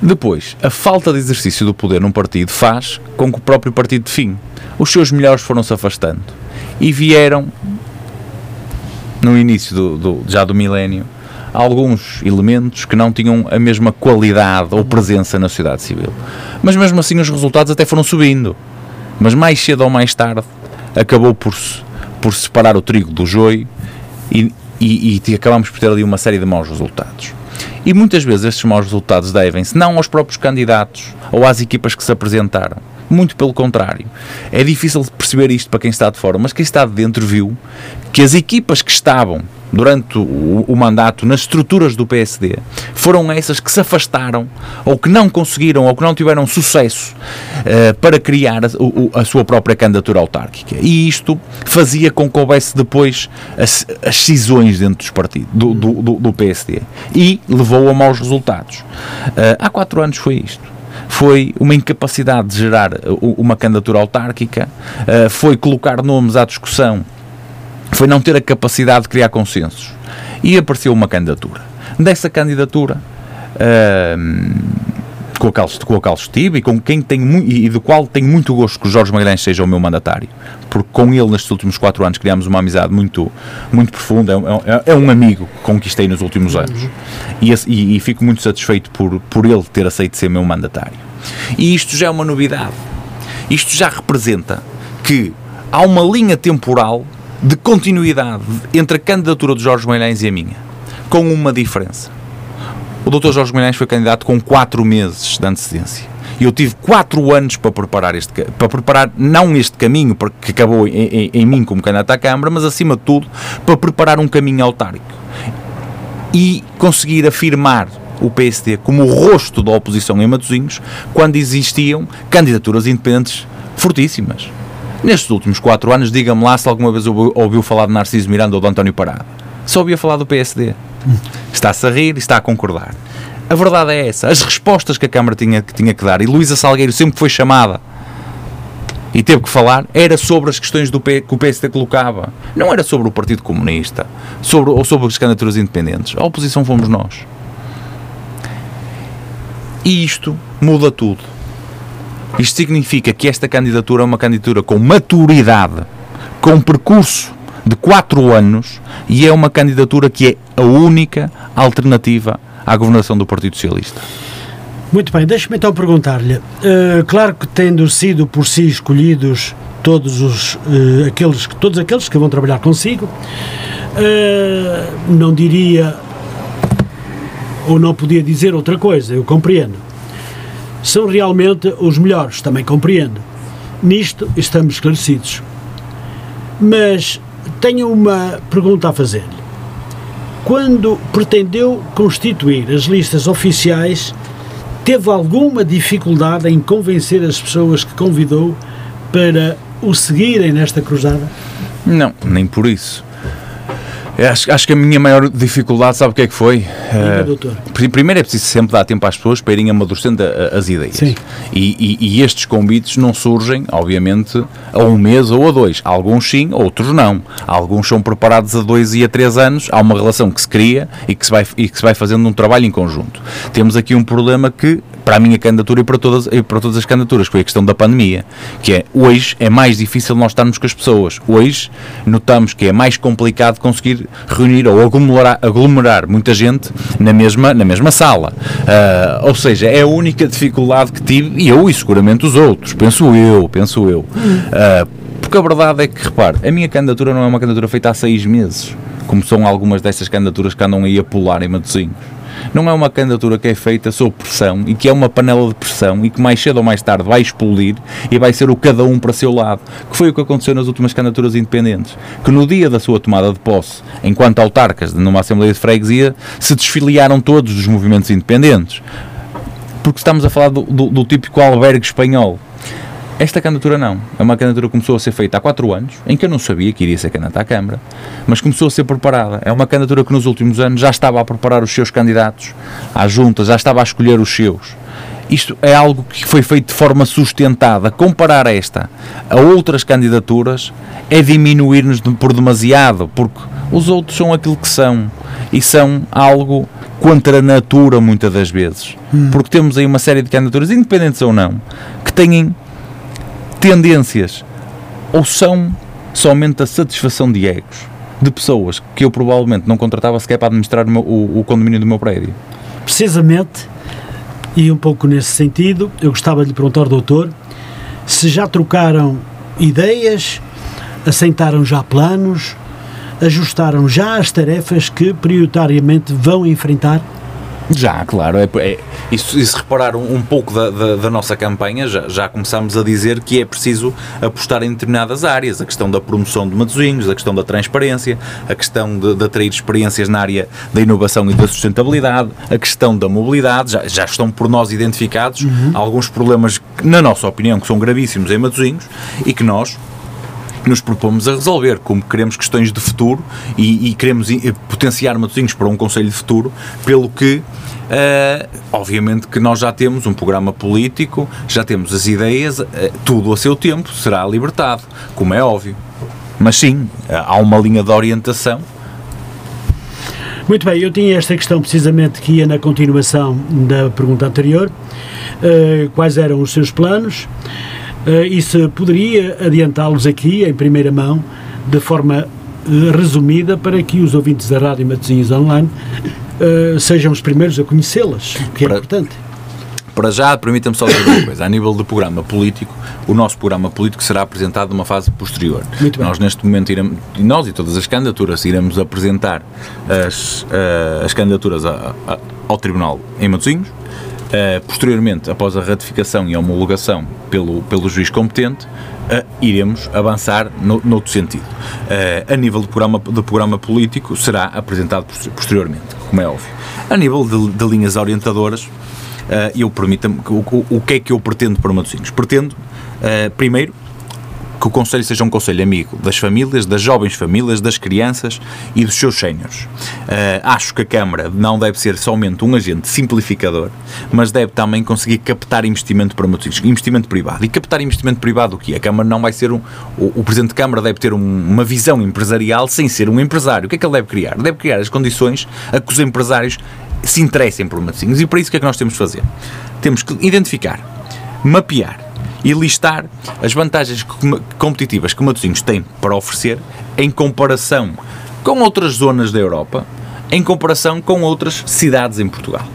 Depois, a falta de exercício do poder num partido faz com que o próprio partido define. Os seus melhores foram-se afastando e vieram, no início do, do já do milénio, alguns elementos que não tinham a mesma qualidade ou presença na sociedade civil. Mas mesmo assim os resultados até foram subindo. Mas mais cedo ou mais tarde acabou por, por separar o trigo do joio e, e, e acabamos por ter ali uma série de maus resultados. E muitas vezes estes maus resultados devem-se não aos próprios candidatos ou às equipas que se apresentaram. Muito pelo contrário. É difícil perceber isto para quem está de fora, mas quem está de dentro viu que as equipas que estavam durante o, o, mandato nas estruturas do PSD foram essas que se afastaram ou que não conseguiram ou que não tiveram sucesso uh, para criar a, a, sua própria candidatura autárquica. E isto fazia com que houvesse depois as, as cisões dentro dos partidos, do, do, do, do, PSD e levou a maus resultados. Uh, há quatro anos foi isto. foi uma incapacidade de gerar uma candidatura autárquica, foi colocar nomes à discussão, foi não ter a capacidade de criar consensos. E apareceu uma candidatura. Dessa candidatura, uh, com a qual, estive e com quem tenho e do qual tenho muito gosto que o Jorge Magalhães seja o meu mandatário, porque com ele nestes últimos quatro anos criámos uma amizade muito, muito profunda, é, é, é um amigo que conquistei nos últimos anos e, e, e fico muito satisfeito por, por ele ter aceito ser meu mandatário. E isto já é uma novidade. Isto já representa que há uma linha temporal de continuidade entre a candidatura de Jorge Magalhães e a minha, com uma diferença o Dr. Jorge Guimarães foi candidato com 4 meses de antecedência. E eu tive 4 anos para preparar este para preparar não este caminho que acabou em, em, em mim como candidato à Câmara, mas acima de tudo para preparar um caminho autárquico e conseguir afirmar o PSD como o rosto da oposição em Matosinhos quando existiam candidaturas independentes fortíssimas. Nestes últimos quatro anos, diga-me lá se alguma vez ouviu falar de Narciso Miranda ou de António Parada. Só ouvia falar do PSD. Está-se a rir e está a concordar. A verdade é essa. As respostas que a Câmara tinha, que tinha que dar, e Luísa Salgueiro sempre foi chamada e teve que falar, era sobre as questões do P, que o PSD colocava. Não era sobre o Partido Comunista sobre, ou sobre as candidaturas independentes. A oposição fomos nós. E isto muda tudo. Isto significa que esta candidatura é uma candidatura com maturidade, com percurso de 4 anos e é uma candidatura que é a única alternativa à governação do Partido Socialista. Muito bem, deixe-me então perguntar-lhe. Uh, claro que tendo sido por si escolhidos todos os uh, aqueles todos aqueles que vão trabalhar consigo, uh, não diria ou não podia dizer outra coisa. Eu compreendo. São realmente os melhores, também compreendo. Nisto estamos esclarecidos. Mas tenho uma pergunta a fazer-lhe. Quando pretendeu constituir as listas oficiais, teve alguma dificuldade em convencer as pessoas que convidou para o seguirem nesta cruzada? Não, nem por isso. Acho, acho, que a minha maior dificuldade, sabe o que é que foi? uh, primeiro é preciso sempre dar tempo às pessoas para irem amadurecendo as ideias. Sim. E, e, e, estes convites não surgem, obviamente, a um mês ou a dois. Alguns sim, outros não. Alguns são preparados a dois e a três anos. Há uma relação que se cria e que se vai, e que se vai fazendo um trabalho em conjunto. Temos aqui um problema que para a minha candidatura e para todas, e para todas as candidaturas, foi a questão da pandemia, que é hoje é mais difícil nós estarmos com as pessoas. Hoje notamos que é mais complicado conseguir reunir ou aglomerar, aglomerar muita gente na mesma, na mesma sala. Uh, ou seja, é a única dificuldade que tive, e eu e seguramente os outros, penso eu, penso eu. Uh, porque a verdade é que, repare, a minha candidatura não é uma candidatura feita há seis meses, como são algumas dessas candidaturas que andam aí a pular em Matosinhos não é uma candidatura que é feita sob pressão e que é uma panela de pressão e que mais cedo ou mais tarde vai explodir e vai ser o cada um para seu lado, que foi o que aconteceu nas últimas candidaturas independentes, que no dia da sua tomada de posse, enquanto autarcas numa Assembleia de Freguesia, se desfiliaram todos dos movimentos independentes. Porque estamos a falar do, do, do típico albergue espanhol, esta candidatura não. É uma candidatura que começou a ser feita há 4 anos, em que eu não sabia que iria ser candidata à Câmara, mas começou a ser preparada. É uma candidatura que nos últimos anos já estava a preparar os seus candidatos à junta, já estava a escolher os seus. Isto é algo que foi feito de forma sustentada. Comparar esta a outras candidaturas é diminuir-nos por demasiado, porque os outros são aquilo que são e são algo contra a natura muitas das vezes. Hum. Porque temos aí uma série de candidaturas, independentes ou não, que têm tendências ou são somente a satisfação de egos de pessoas que eu provavelmente não contratava sequer para administrar o, meu, o, o condomínio do meu prédio. Precisamente, e um pouco nesse sentido, eu gostava de lhe perguntar doutor se já trocaram ideias, assentaram já planos, ajustaram já as tarefas que prioritariamente vão enfrentar já, claro. É, é, e se reparar um, um pouco da, da, da, nossa campanha, já, já começámos a dizer que é preciso apostar em determinadas áreas. A questão da promoção de matozinhos, a questão da transparência, a questão de, de atrair experiências na área da inovação e da sustentabilidade, a questão da mobilidade. Já, já estão por nós identificados uhum. alguns problemas, que, na nossa opinião, que são gravíssimos em matozinhos e que nós, nos propomos a resolver, como queremos questões de futuro e, e queremos potenciar Matosinhos para um Conselho de Futuro, pelo que Uh, obviamente que nós já temos um programa político, já temos as ideias, uh, tudo a seu tempo será libertado, como é óbvio. Mas sim, há uma linha de orientação muito bem, eu tinha esta questão precisamente que ia na continuação da pergunta anterior. Uh, quais eram os seus planos? Uh, e se poderia adiantá-los aqui, em primeira mão, de forma uh, resumida, para que os ouvintes da Rádio Matosinhos Online sejam os primeiros a conhecê-las, o que é importante. Para já, permita-me só dizer uma coisa. A nível do programa político, o nosso programa político será apresentado numa fase posterior. Muito bem. Nós, neste momento, iremos, nós e todas as candidaturas, iremos apresentar as, as candidaturas a, a, ao Tribunal em Matosinhos. Uh, posteriormente, após a ratificação e a homologação pelo, pelo juiz competente, uh, iremos avançar no, noutro sentido. Uh, a nível do programa, do programa político, será apresentado posteriormente, como é óbvio. A nível de, de linhas orientadoras, eu permita-me, o, o, o, que é que eu pretendo para Matosinhos? Pretendo, primeiro, que o Conselho seja um Conselho amigo das famílias, das jovens famílias, das crianças e dos seus séniores. Uh, acho que a Câmara não deve ser somente um agente simplificador, mas deve também conseguir captar investimento para Matosinhos, investimento privado. E captar investimento privado o quê? A Câmara não vai ser um... O, o Presidente de Câmara deve ter um, uma visão empresarial sem ser um empresário. O que é que ele deve criar? Deve criar as condições a que os empresários se interessem por Matosinhos. E para isso o que é que nós temos de fazer? Temos que identificar, mapear e listar as vantagens competitivas que Matosinhos tem para oferecer em comparação com outras zonas da Europa, em comparação com outras cidades em Portugal.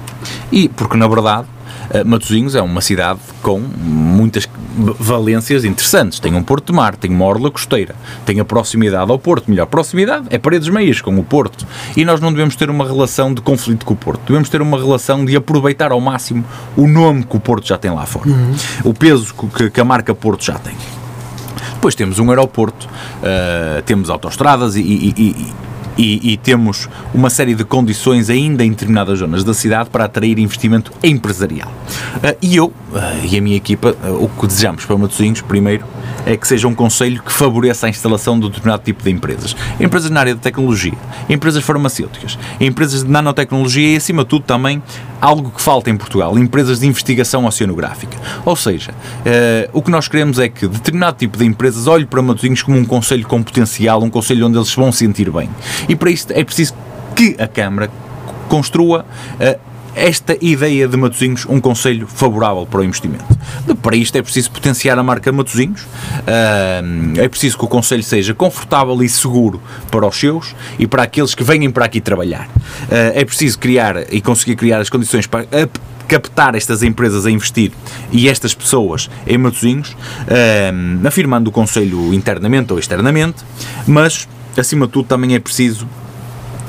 E porque, na verdade, eh, Matosinhos é uma cidade com muitas valências interessantes. Tem um porto de mar, tem uma orla costeira, tem a proximidade ao porto. Melhor, proximidade é paredes meias com o porto. E nós não devemos ter uma relação de conflito com o porto. Devemos ter uma relação de aproveitar ao máximo o nome que o porto já tem lá fora. Uhum. O peso que, que a marca Porto já tem. Depois temos um aeroporto, uh, temos autoestradas e, e, e, e, e, temos uma série de condições ainda em determinadas zonas da cidade para atrair investimento empresarial. Uh, e eu uh, e a minha equipa, uh, o que desejamos para Matosinhos, primeiro, é que seja um conselho que favoreça a instalação de um determinado tipo de empresas. Empresas na área de tecnologia, empresas farmacêuticas, empresas de nanotecnologia e, acima de tudo, também algo que falta em Portugal, empresas de investigação oceanográfica. Ou seja, o que nós queremos é que determinado tipo de empresas olhe para Matosinhos como um conselho com potencial, um conselho onde eles se vão sentir bem. E para isto é preciso que a Câmara construa uh, esta ideia de Matosinhos um conselho favorável para o investimento. Para isto é preciso potenciar a marca Matosinhos, uh, é preciso que o conselho seja confortável e seguro para os seus e para aqueles que venham para aqui trabalhar. Uh, é preciso criar e conseguir criar as condições para captar estas empresas a investir e estas pessoas em Matosinhos, afirmando o Conselho internamente ou externamente, mas acima de tudo, também é preciso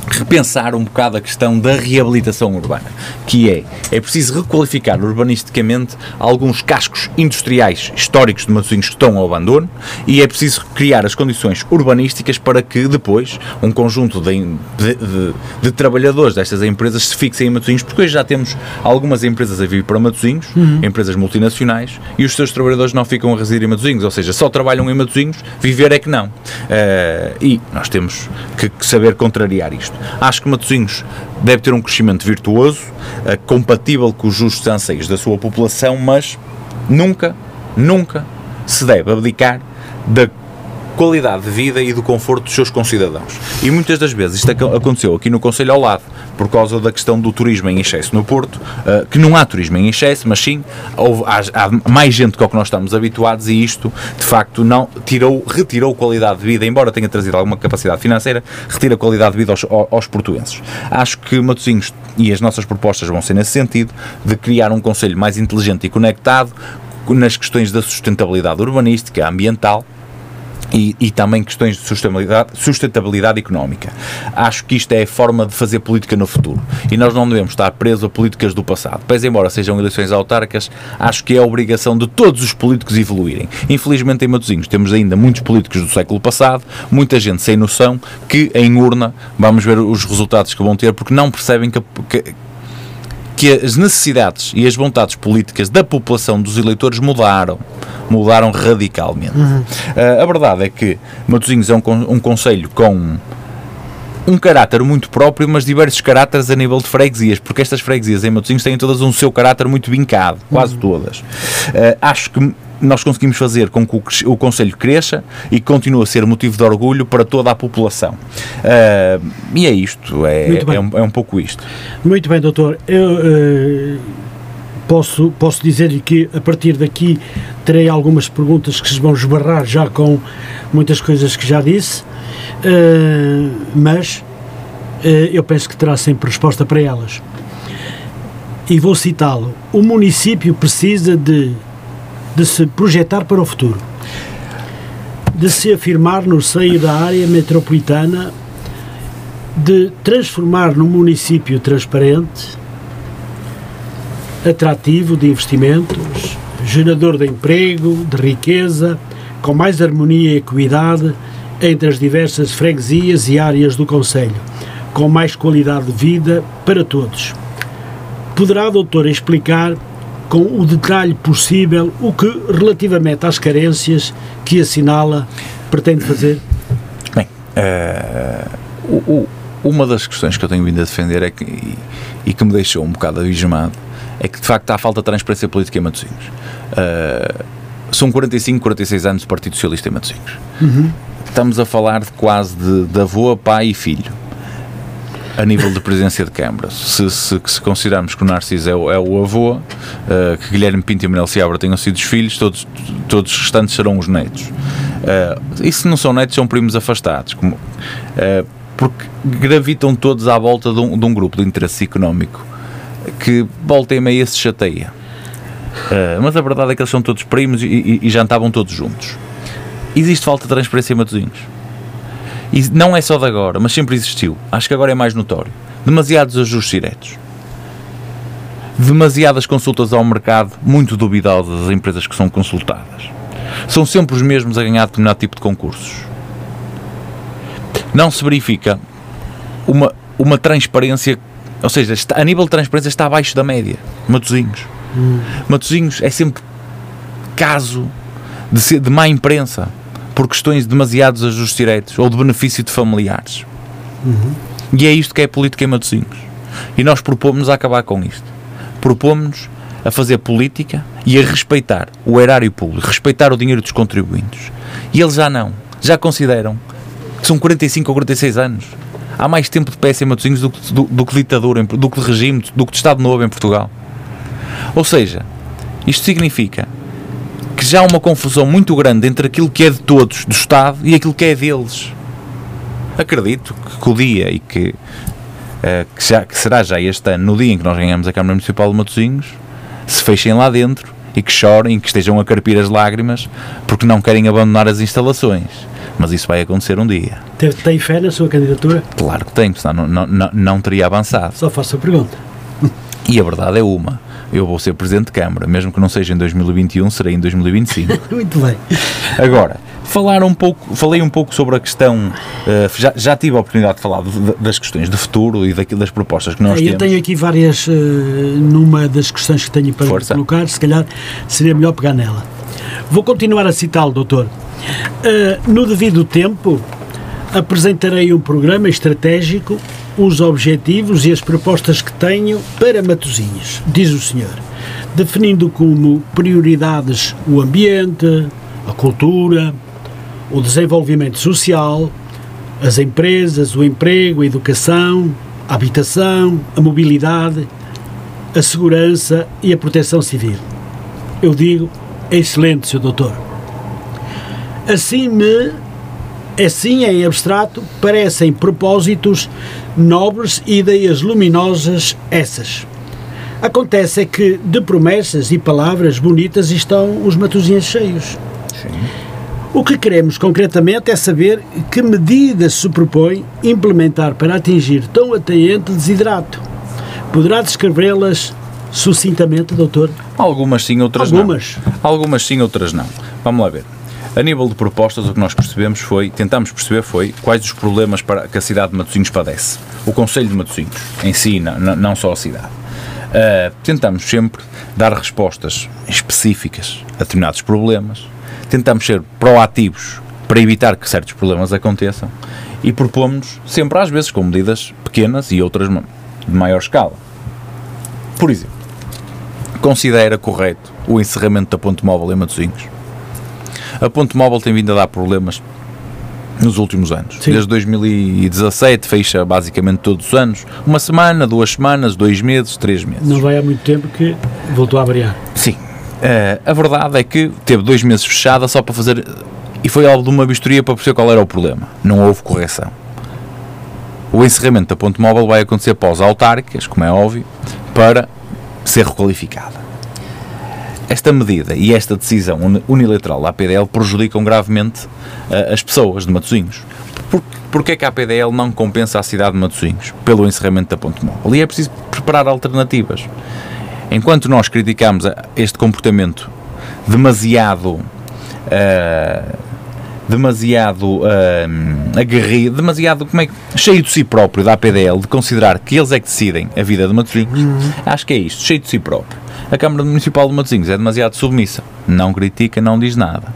repensar um bocado a questão da reabilitação urbana, que é, é preciso requalificar urbanisticamente alguns cascos industriais históricos de Matosinhos que estão ao abandono e é preciso criar as condições urbanísticas para que depois um conjunto de, de, de, de trabalhadores destas empresas se fixem em Matosinhos, porque hoje já temos algumas empresas a vir para Matosinhos, uhum. empresas multinacionais, e os seus trabalhadores não ficam a residir em Matosinhos, ou seja, só trabalham em Matosinhos, viver é que não. Uh, e nós temos que, que saber contrariar isto. Acho que Matosinhos deve ter um crescimento virtuoso, uh, compatível com os justos anseios da sua população, mas nunca, nunca se deve abdicar da qualidade de vida e do conforto dos seus concidadãos. E muitas das vezes isto aconteceu aqui no Conselho ao lado, por causa da questão do turismo em excesso no Porto, uh, que não há turismo em excesso, mas sim houve, há, há, mais gente do que nós estamos habituados e isto, de facto, não tirou, retirou qualidade de vida, embora tenha trazido alguma capacidade financeira, retira qualidade de vida aos, aos portuenses. Acho que Matosinhos e as nossas propostas vão ser nesse sentido, de criar um Conselho mais inteligente e conectado nas questões da sustentabilidade urbanística, ambiental, e, e, também questões de sustentabilidade, sustentabilidade económica. Acho que isto é a forma de fazer política no futuro e nós não devemos estar presos a políticas do passado. Pese embora sejam eleições autárquicas, acho que é a obrigação de todos os políticos evoluírem. Infelizmente, em Matosinhos, temos ainda muitos políticos do século passado, muita gente sem noção, que em urna vamos ver os resultados que vão ter porque não percebem que, que que as necessidades e as vontades políticas da população dos eleitores mudaram. Mudaram radicalmente. Uhum. Uh, a verdade é que Matosinhos é um, um conselho com um caráter muito próprio, mas diversos caráteres a nível de freguesias, porque estas freguesias em Matosinhos têm todas um seu caráter muito vincado, quase uhum. todas. Uh, acho que nós conseguimos fazer com que o, o Conselho cresça e continue a ser motivo de orgulho para toda a população. Uh, e é isto, é, é um, é, um, pouco isto. Muito bem, doutor. Eu uh, posso, posso dizer-lhe que a partir daqui terei algumas perguntas que se vão esbarrar já com muitas coisas que já disse, uh, mas eu penso que terá sempre resposta para elas. E vou citá-lo. O município precisa de de se projetar para o futuro, de se afirmar no seio da área metropolitana, de transformar num município transparente, atrativo de investimentos, gerador de emprego, de riqueza, com mais harmonia e equidade entre as diversas freguesias e áreas do Conselho, com mais qualidade de vida para todos. Poderá, doutor, explicar com o detalhe possível o que, relativamente às carências que assinala, pretende fazer? Bem, uh, o, o, uma das questões que eu tenho vindo a defender é que, e, e, que me deixou um bocado abismado é que de facto há falta de transparência política em Matosinhos. Uh, são 45, 46 anos do Partido Socialista em Matosinhos. Uhum. Estamos a falar de quase de, de avô, pai e filho a nível de presidência de Câmara. Se, se, se considerarmos que o Narciso é o, é o avô, uh, que Guilherme Pinto e Manuel Seabra tenham sido os filhos, todos, todos os restantes serão os netos. Uh, e se não são netos, são primos afastados. Como, uh, porque gravitam todos à volta de um, de um, grupo de interesse económico que volta e meia se chateia. Uh, mas a verdade é que eles são todos primos e, e, e já estavam todos juntos. Existe falta de transparência em Matosinhos. E não é só de agora, mas sempre existiu. Acho que agora é mais notório. Demasiados ajustes diretos. Demasiadas consultas ao mercado, muito duvidosas das empresas que são consultadas. São sempre os mesmos a ganhar determinado tipo de concursos. Não se verifica uma, uma transparência, ou seja, está, a nível de transparência está abaixo da média. Matozinhos. Hum. Matozinhos é sempre caso de, ser, de má imprensa por questões de demasiados ajustes diretos ou de benefício de familiares. Uhum. E é isto que é política em Matosinhos. E nós propomos a acabar com isto. Propomos a fazer política e a respeitar o erário público, respeitar o dinheiro dos contribuintes. E eles já não. Já consideram que são 45 ou 46 anos. Há mais tempo de PS em Matosinhos do, do, do que ditadura, do que de regime, do que de Estado Novo em Portugal. Ou seja, isto significa que já há uma confusão muito grande entre aquilo que é de todos, do Estado, e aquilo que é deles. Acredito que o dia e que, uh, que, já, que será já este ano, no dia em que nós ganhamos a Câmara Municipal de Matosinhos, se fechem lá dentro e que chorem, que estejam a carpir as lágrimas porque não querem abandonar as instalações. Mas isso vai acontecer um dia. Tem fé na sua candidatura? Claro que tenho, senão não, não, não teria avançado. Só faço a pergunta. E a verdade é uma eu vou ser Presidente de Câmara, mesmo que não seja em 2021, serei em 2025. <laughs> Muito bem. Agora, falar um pouco, falei um pouco sobre a questão, uh, já, já tive a oportunidade de falar de, das questões de futuro e daquilo, das propostas que nós eu temos. Eu tenho aqui várias, uh, numa das questões que tenho para Força. colocar, se calhar seria melhor pegar nela. Vou continuar a citá-lo, doutor. Uh, no devido tempo, apresentarei um programa estratégico os objetivos e as propostas que tenho para Matosinhos, diz o senhor, definindo como prioridades o ambiente, a cultura, o desenvolvimento social, as empresas, o emprego, a educação, a habitação, a mobilidade, a segurança e a proteção civil. Eu digo, excelente, Sr. Doutor. Assim me Assim, em abstrato, parecem propósitos nobres e ideias luminosas essas. Acontece é que de promessas e palavras bonitas estão os matosinhos cheios. Sim. O que queremos concretamente é saber que medidas se propõe implementar para atingir tão atraente desidrato. Poderá descrevê-las sucintamente, doutor? Algumas sim, outras Algumas. não. Algumas sim, outras não. Vamos lá ver. A nível de propostas, o que nós percebemos foi, tentamos perceber foi quais os problemas para, que a cidade de Matosinhos padece. O Conselho de Matosinhos, em si, não, não só a cidade. Uh, tentamos sempre dar respostas específicas a determinados problemas, tentamos ser proativos para evitar que certos problemas aconteçam e propomos sempre às vezes com medidas pequenas e outras de maior escala. Por exemplo, considera correto o encerramento da ponte móvel em Matosinhos? A ponte móvel tem vindo a dar problemas nos últimos anos. Sim. Desde 2017 fecha basicamente todos os anos. Uma semana, duas semanas, dois meses, três meses. Não vai há muito tempo que voltou a variar. Sim. Uh, a verdade é que teve dois meses fechada só para fazer. E foi algo de uma vistoria para perceber qual era o problema. Não houve correção. O encerramento da ponte móvel vai acontecer após autárquicas, como é óbvio, para ser requalificada. Esta medida e esta decisão unilateral da APDL prejudicam gravemente uh, as pessoas de Matosinhos. Por, Porquê que a APDL não compensa a cidade de Matosinhos pelo encerramento da ponte móvel? E é preciso preparar alternativas. Enquanto nós criticamos este comportamento demasiado uh, demasiado uh, aguerrido, demasiado como é, cheio de si próprio da APDL, de considerar que eles é que decidem a vida de Matosinhos, uhum. acho que é isto, cheio de si próprio. A Câmara Municipal de Matosinhos é demasiado submissa, não critica, não diz nada.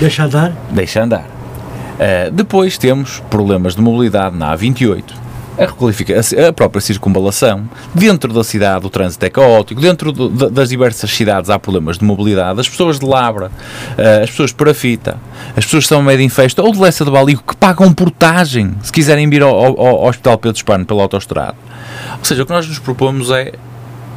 Deixa andar? Deixa andar. Uh, depois temos problemas de mobilidade na A28 a requalificação, a própria circunvalação. Dentro da cidade o trânsito é caótico, dentro do, das diversas cidades há problemas de mobilidade. As pessoas de Labra, uh, as pessoas de Parafita, as pessoas que estão meio em festa ou de Lessa do Baligo que pagam portagem se quiserem vir ao, ao, ao Hospital Pedro Espano pela autostrada. Ou seja, o que nós nos propomos é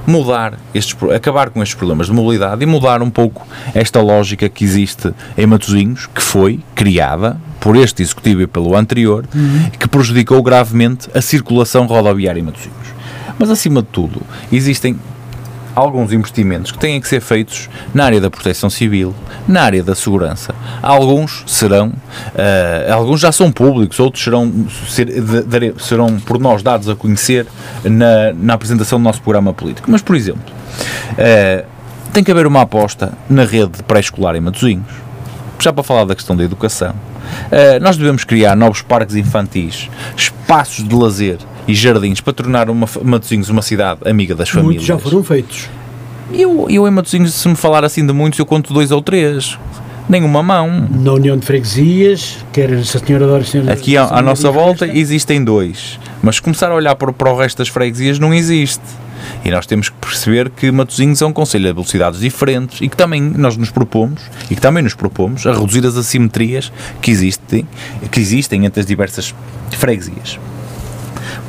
mudar estes, acabar com estes problemas de mobilidade e mudar um pouco esta lógica que existe em Matosinhos, que foi criada por este executivo e pelo anterior, uhum. que prejudicou gravemente a circulação rodoviária em Matosinhos. Mas acima de tudo, existem alguns investimentos que têm que ser feitos na área da proteção civil, na área da segurança. Alguns serão, uh, alguns já são públicos, outros serão, ser, serão por nós dados a conhecer na, na apresentação do nosso programa político. Mas, por exemplo, uh, tem que haver uma aposta na rede pré-escolar em Matosinhos, já para falar da questão da educação. Uh, nós devemos criar novos parques infantis, espaços de lazer e jardins para tornar uma, Matosinhos uma cidade amiga das famílias. Muitos já foram feitos. Eu, eu em Matosinhos, se me falar assim de muitos, eu conto dois ou três. Nenhuma mão. Na União de Freguesias, quer a Senhora Dora Senhora Aqui à, à nossa volta existem dois. Mas começar a olhar para, para o resto das freguesias não existe. E nós temos que perceber que Matosinhos é um conselho de velocidades diferentes e que também nós nos propomos, e que também nos propomos, a reduzir as assimetrias que existem, que existem entre as diversas freguesias.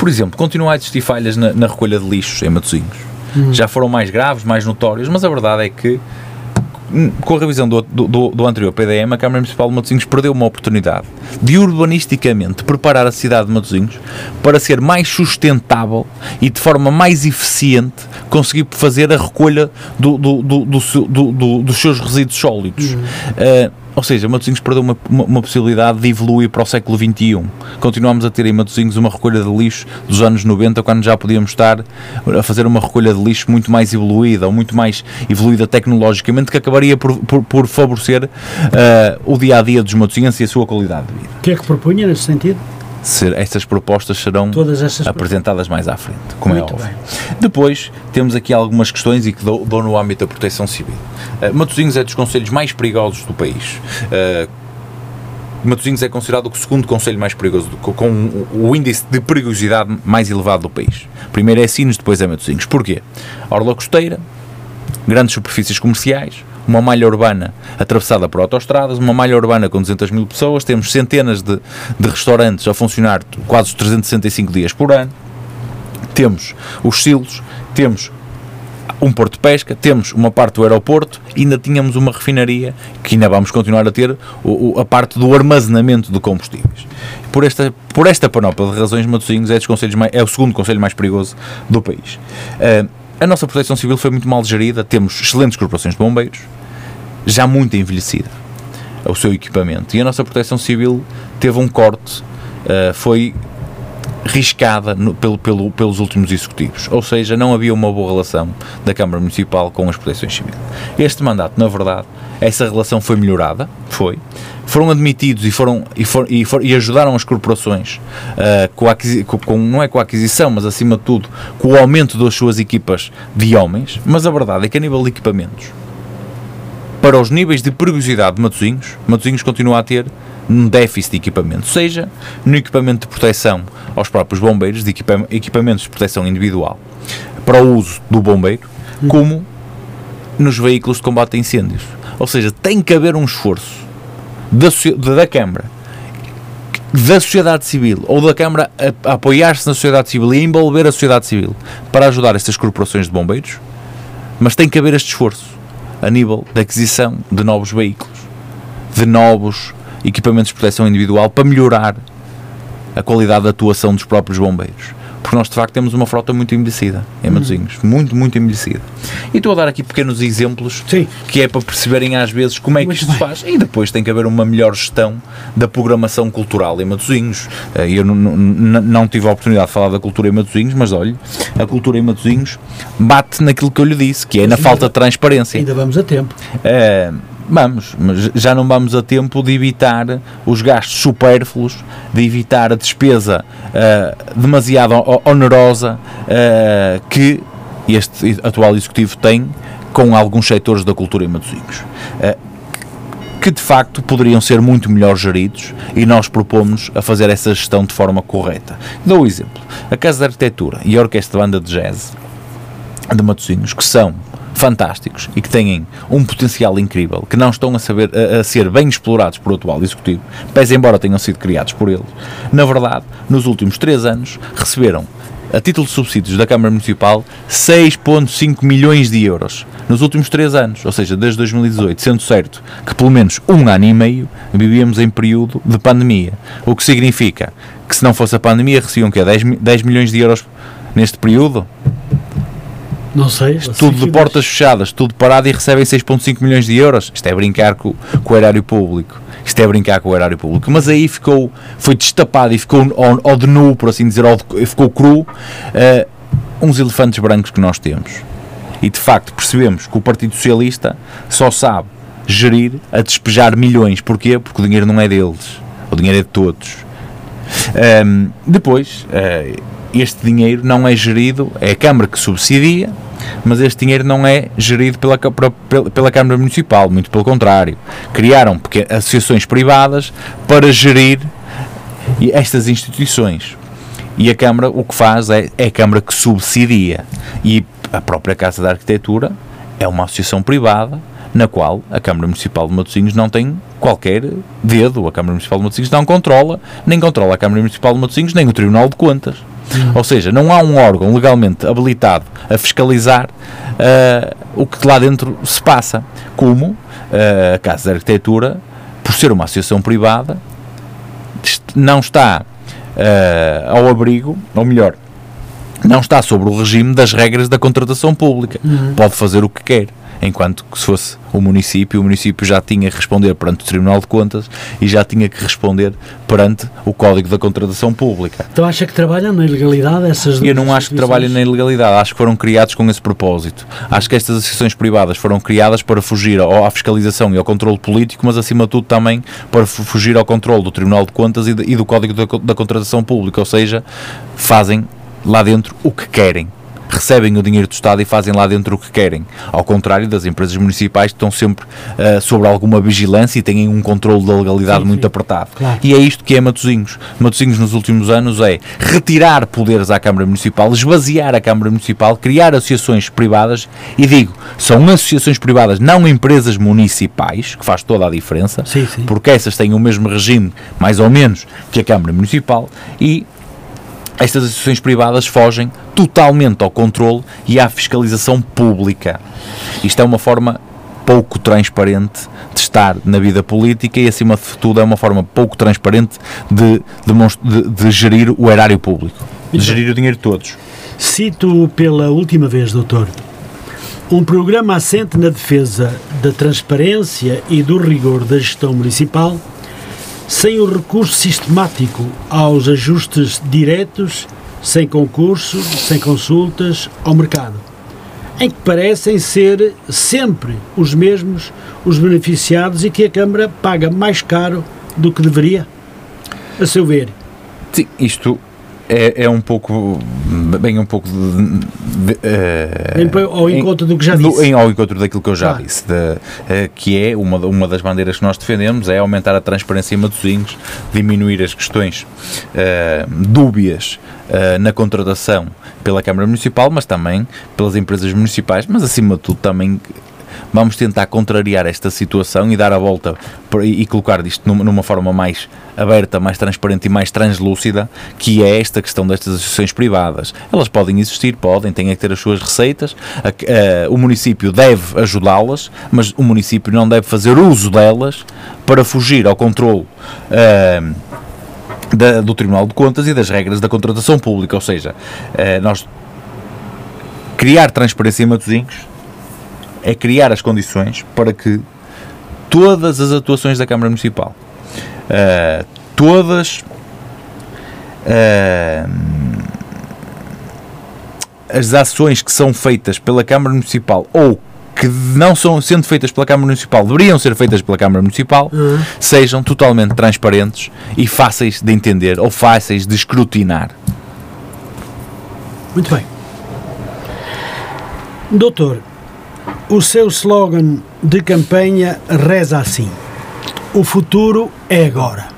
Por exemplo, continuam a existir falhas na, na recolha de lixos em Matosinhos. Hum. Já foram mais graves, mais notórios, mas a verdade é que com a revisão do, do, do, anterior PDM, a Câmara Municipal de Matosinhos perdeu uma oportunidade de urbanisticamente preparar a cidade de Matosinhos para ser mais sustentável e de forma mais eficiente conseguir fazer a recolha do, dos seus resíduos sólidos. Uhum. Uh, ou seja, Matosinhos perdeu uma, uma, uma, possibilidade de evoluir para o século XXI. Continuamos a ter em Matosinhos uma recolha de lixo dos anos 90, quando já podíamos estar a fazer uma recolha de lixo muito mais evoluída, ou muito mais evoluída tecnologicamente, que acabaria por, por, por favorecer uh, o dia a dia dos matosinhos e a sua qualidade de vida. O que é que propunha nesse sentido? Ser, estas propostas serão apresentadas mais à frente, como é Muito é óbvio. Bem. Depois, temos aqui algumas questões e que dou, dou no âmbito da proteção civil. Uh, Matosinhos é dos conselhos mais perigosos do país. Uh, Matosinhos é considerado o segundo conselho mais perigoso, com o índice de perigosidade mais elevado do país. Primeiro é Sinos, depois é Matosinhos. Porquê? Orla costeira, grandes superfícies comerciais, uma malha urbana atravessada por autostradas, uma malha urbana com 200 mil pessoas, temos centenas de, de restaurantes a funcionar quase 365 dias por ano, temos os silos, temos um porto de pesca, temos uma parte do aeroporto ainda tínhamos uma refinaria que ainda vamos continuar a ter o, o, a parte do armazenamento de combustíveis. Por esta, por esta panóplia de razões, Matosinhos é, é o segundo conselho mais perigoso do país. Uh, a nossa proteção civil foi muito mal gerida, temos excelentes corporações de bombeiros, já muito envelhecida, o seu equipamento, e a nossa proteção civil teve um corte, uh, foi riscada no, pelo, pelo, pelos últimos executivos, ou seja, não havia uma boa relação da Câmara Municipal com as proteções civis. Este mandato, na verdade, essa relação foi melhorada, foi, foram admitidos e foram e, for, e, for, e ajudaram as corporações uh, com, a com, não é com a aquisição, mas acima de tudo com o aumento das suas equipas de homens. Mas a verdade é que a nível de equipamentos para os níveis de perigosidade de Matosinhos, Matosinhos continua a ter um déficit de equipamento, seja no equipamento de proteção aos próprios bombeiros, de equipa equipamentos de proteção individual para o uso do bombeiro, como nos veículos de combate a incêndios. Ou seja, tem que haver um esforço da, da Câmara, da sociedade civil ou da Câmara a, a apoiar-se na sociedade civil e envolver a sociedade civil para ajudar estas corporações de bombeiros, mas tem que haver este esforço a nível da aquisição de novos veículos, de novos equipamentos de proteção individual para melhorar a qualidade de atuação dos próprios bombeiros porque nós de facto temos uma frota muito envelhecida em uhum. Matosinhos, muito, muito envelhecida. E estou a dar aqui pequenos exemplos Sim. que é para perceberem às vezes como é que isto se faz. E depois tem que haver uma melhor gestão da programação cultural em Matosinhos. Eh, eu não, não, não tive a oportunidade de falar da cultura em Matosinhos, mas olhe, a cultura em Matosinhos bate naquilo que eu lhe disse, que é na falta de transparência. Ainda vamos a tempo. É, Vamos, mas já não vamos a tempo de evitar os gastos supérfluos, de evitar a despesa uh, demasiado onerosa uh, que este atual executivo tem com alguns setores da cultura em Matosinhos. Uh, que de facto poderiam ser muito melhor geridos e nós propomos a fazer essa gestão de forma correta. Dou um exemplo. A Casa de Arquitetura e a Orquestra de Banda de Jazz de Matosinhos, que são fantásticos e que têm um potencial incrível, que não estão a, saber, a, a, ser bem explorados por atual executivo, pese embora tenham sido criados por eles, na verdade, nos últimos três anos, receberam, a título de subsídios da Câmara Municipal, 6,5 milhões de euros nos últimos três anos, ou seja, desde 2018, sendo certo que pelo menos um ano e meio vivíamos em período de pandemia, o que significa que se não fosse a pandemia recebiam que 10, 10 milhões de euros neste período? Não sei. Tudo de portas fechadas, tudo parado e recebem 6,5 milhões de euros. Isto é brincar com, com o erário público. Isto é brincar com o erário público. Mas aí ficou, foi destapado e ficou ao, ao de nu, por assim dizer, de, ficou cru, uh, uns elefantes brancos que nós temos. E de facto percebemos que o Partido Socialista só sabe gerir a despejar milhões. Porquê? Porque o dinheiro não é deles. O dinheiro é de todos. Um, ehm, depois, uh, este dinheiro não é gerido, é a Câmara que subsidia, mas este dinheiro não é gerido pela, pela, pela Câmara Municipal, muito pelo contrário. Criaram associações privadas para gerir estas instituições. E a Câmara o que faz é, é a Câmara que subsidia. E a própria Casa da Arquitetura é uma associação privada na qual a Câmara Municipal de Matosinhos não tem qualquer dedo. A Câmara Municipal de Matosinhos não controla, nem controla a Câmara Municipal de Matosinhos, nem o Tribunal de Contas. Hum. Ou seja, não há um órgão legalmente habilitado a fiscalizar uh, o que lá dentro se passa, como uh, a Casa de Arquitetura, por ser uma associação privada, não está uh, ao abrigo, ou melhor, não está sobre o regime das regras da contratação pública. Uhum. Pode fazer o que quer enquanto que se fosse o município, o município já tinha que responder perante o Tribunal de Contas e já tinha que responder perante o Código da Contratação Pública. Então acha que trabalham na ilegalidade essas Eu não acho que trabalhem na ilegalidade, acho que foram criados com esse propósito. Acho que estas associações privadas foram criadas para fugir à fiscalização e ao controle político, mas acima de tudo também para fugir ao controle do Tribunal de Contas e do Código da, da Contratação Pública, ou seja, fazem lá dentro o que querem recebem o dinheiro do Estado e fazem lá dentro o que querem. Ao contrário das empresas municipais que estão sempre uh, sobre alguma vigilância e têm um controle da legalidade sim, muito sim. apertado. Claro. E é isto que é Matosinhos. Matosinhos nos últimos anos é retirar poderes à Câmara Municipal, esvaziar a Câmara Municipal, criar associações privadas e digo, são associações privadas, não empresas municipais, que faz toda a diferença, sim, porque essas têm o mesmo regime, mais ou menos, que a Câmara Municipal e estas associações privadas fogem totalmente ao controle e à fiscalização pública. Isto é uma forma pouco transparente de estar na vida política e, acima de tudo, é uma forma pouco transparente de, de, de gerir o erário público, de gerir o dinheiro de todos. Cito pela última vez, doutor, um programa assente na defesa da transparência e do rigor da gestão municipal sem o recurso sistemático aos ajustes diretos, sem concurso, sem consultas ao mercado, em que parecem ser sempre os mesmos os beneficiados e que a Câmara paga mais caro do que deveria, a seu ver. Sim, isto é, é um pouco bem um pouco de, de, uh, ao encontro em, do que já disse. em, ao encontro daquilo que eu já disse de, uh, que é uma, uma das bandeiras que nós defendemos é aumentar a transparência em Matosinhos diminuir as questões uh, dúbias na contratação pela Câmara Municipal mas também pelas empresas municipais mas acima de tudo também vamos tentar contrariar esta situação e dar a volta e colocar isto numa forma mais aberta, mais transparente e mais translúcida, que é esta questão destas associações privadas. Elas podem existir, podem, têm que ter as suas receitas, o município deve ajudá-las, mas o município não deve fazer uso delas para fugir ao controle. Da, do Tribunal de Contas e das regras da contratação pública, ou seja, nós criar transparência em Matosinhos é criar as condições para que todas as atuações da Câmara Municipal, uh, todas uh, as ações que são feitas pela Câmara Municipal ou que não são sendo feitas pela Câmara Municipal, deveriam ser feitas pela Câmara Municipal, uhum. sejam totalmente transparentes e fáceis de entender ou fáceis de escrutinar. Muito bem. Doutor, o seu slogan de campanha reza assim: O futuro é agora.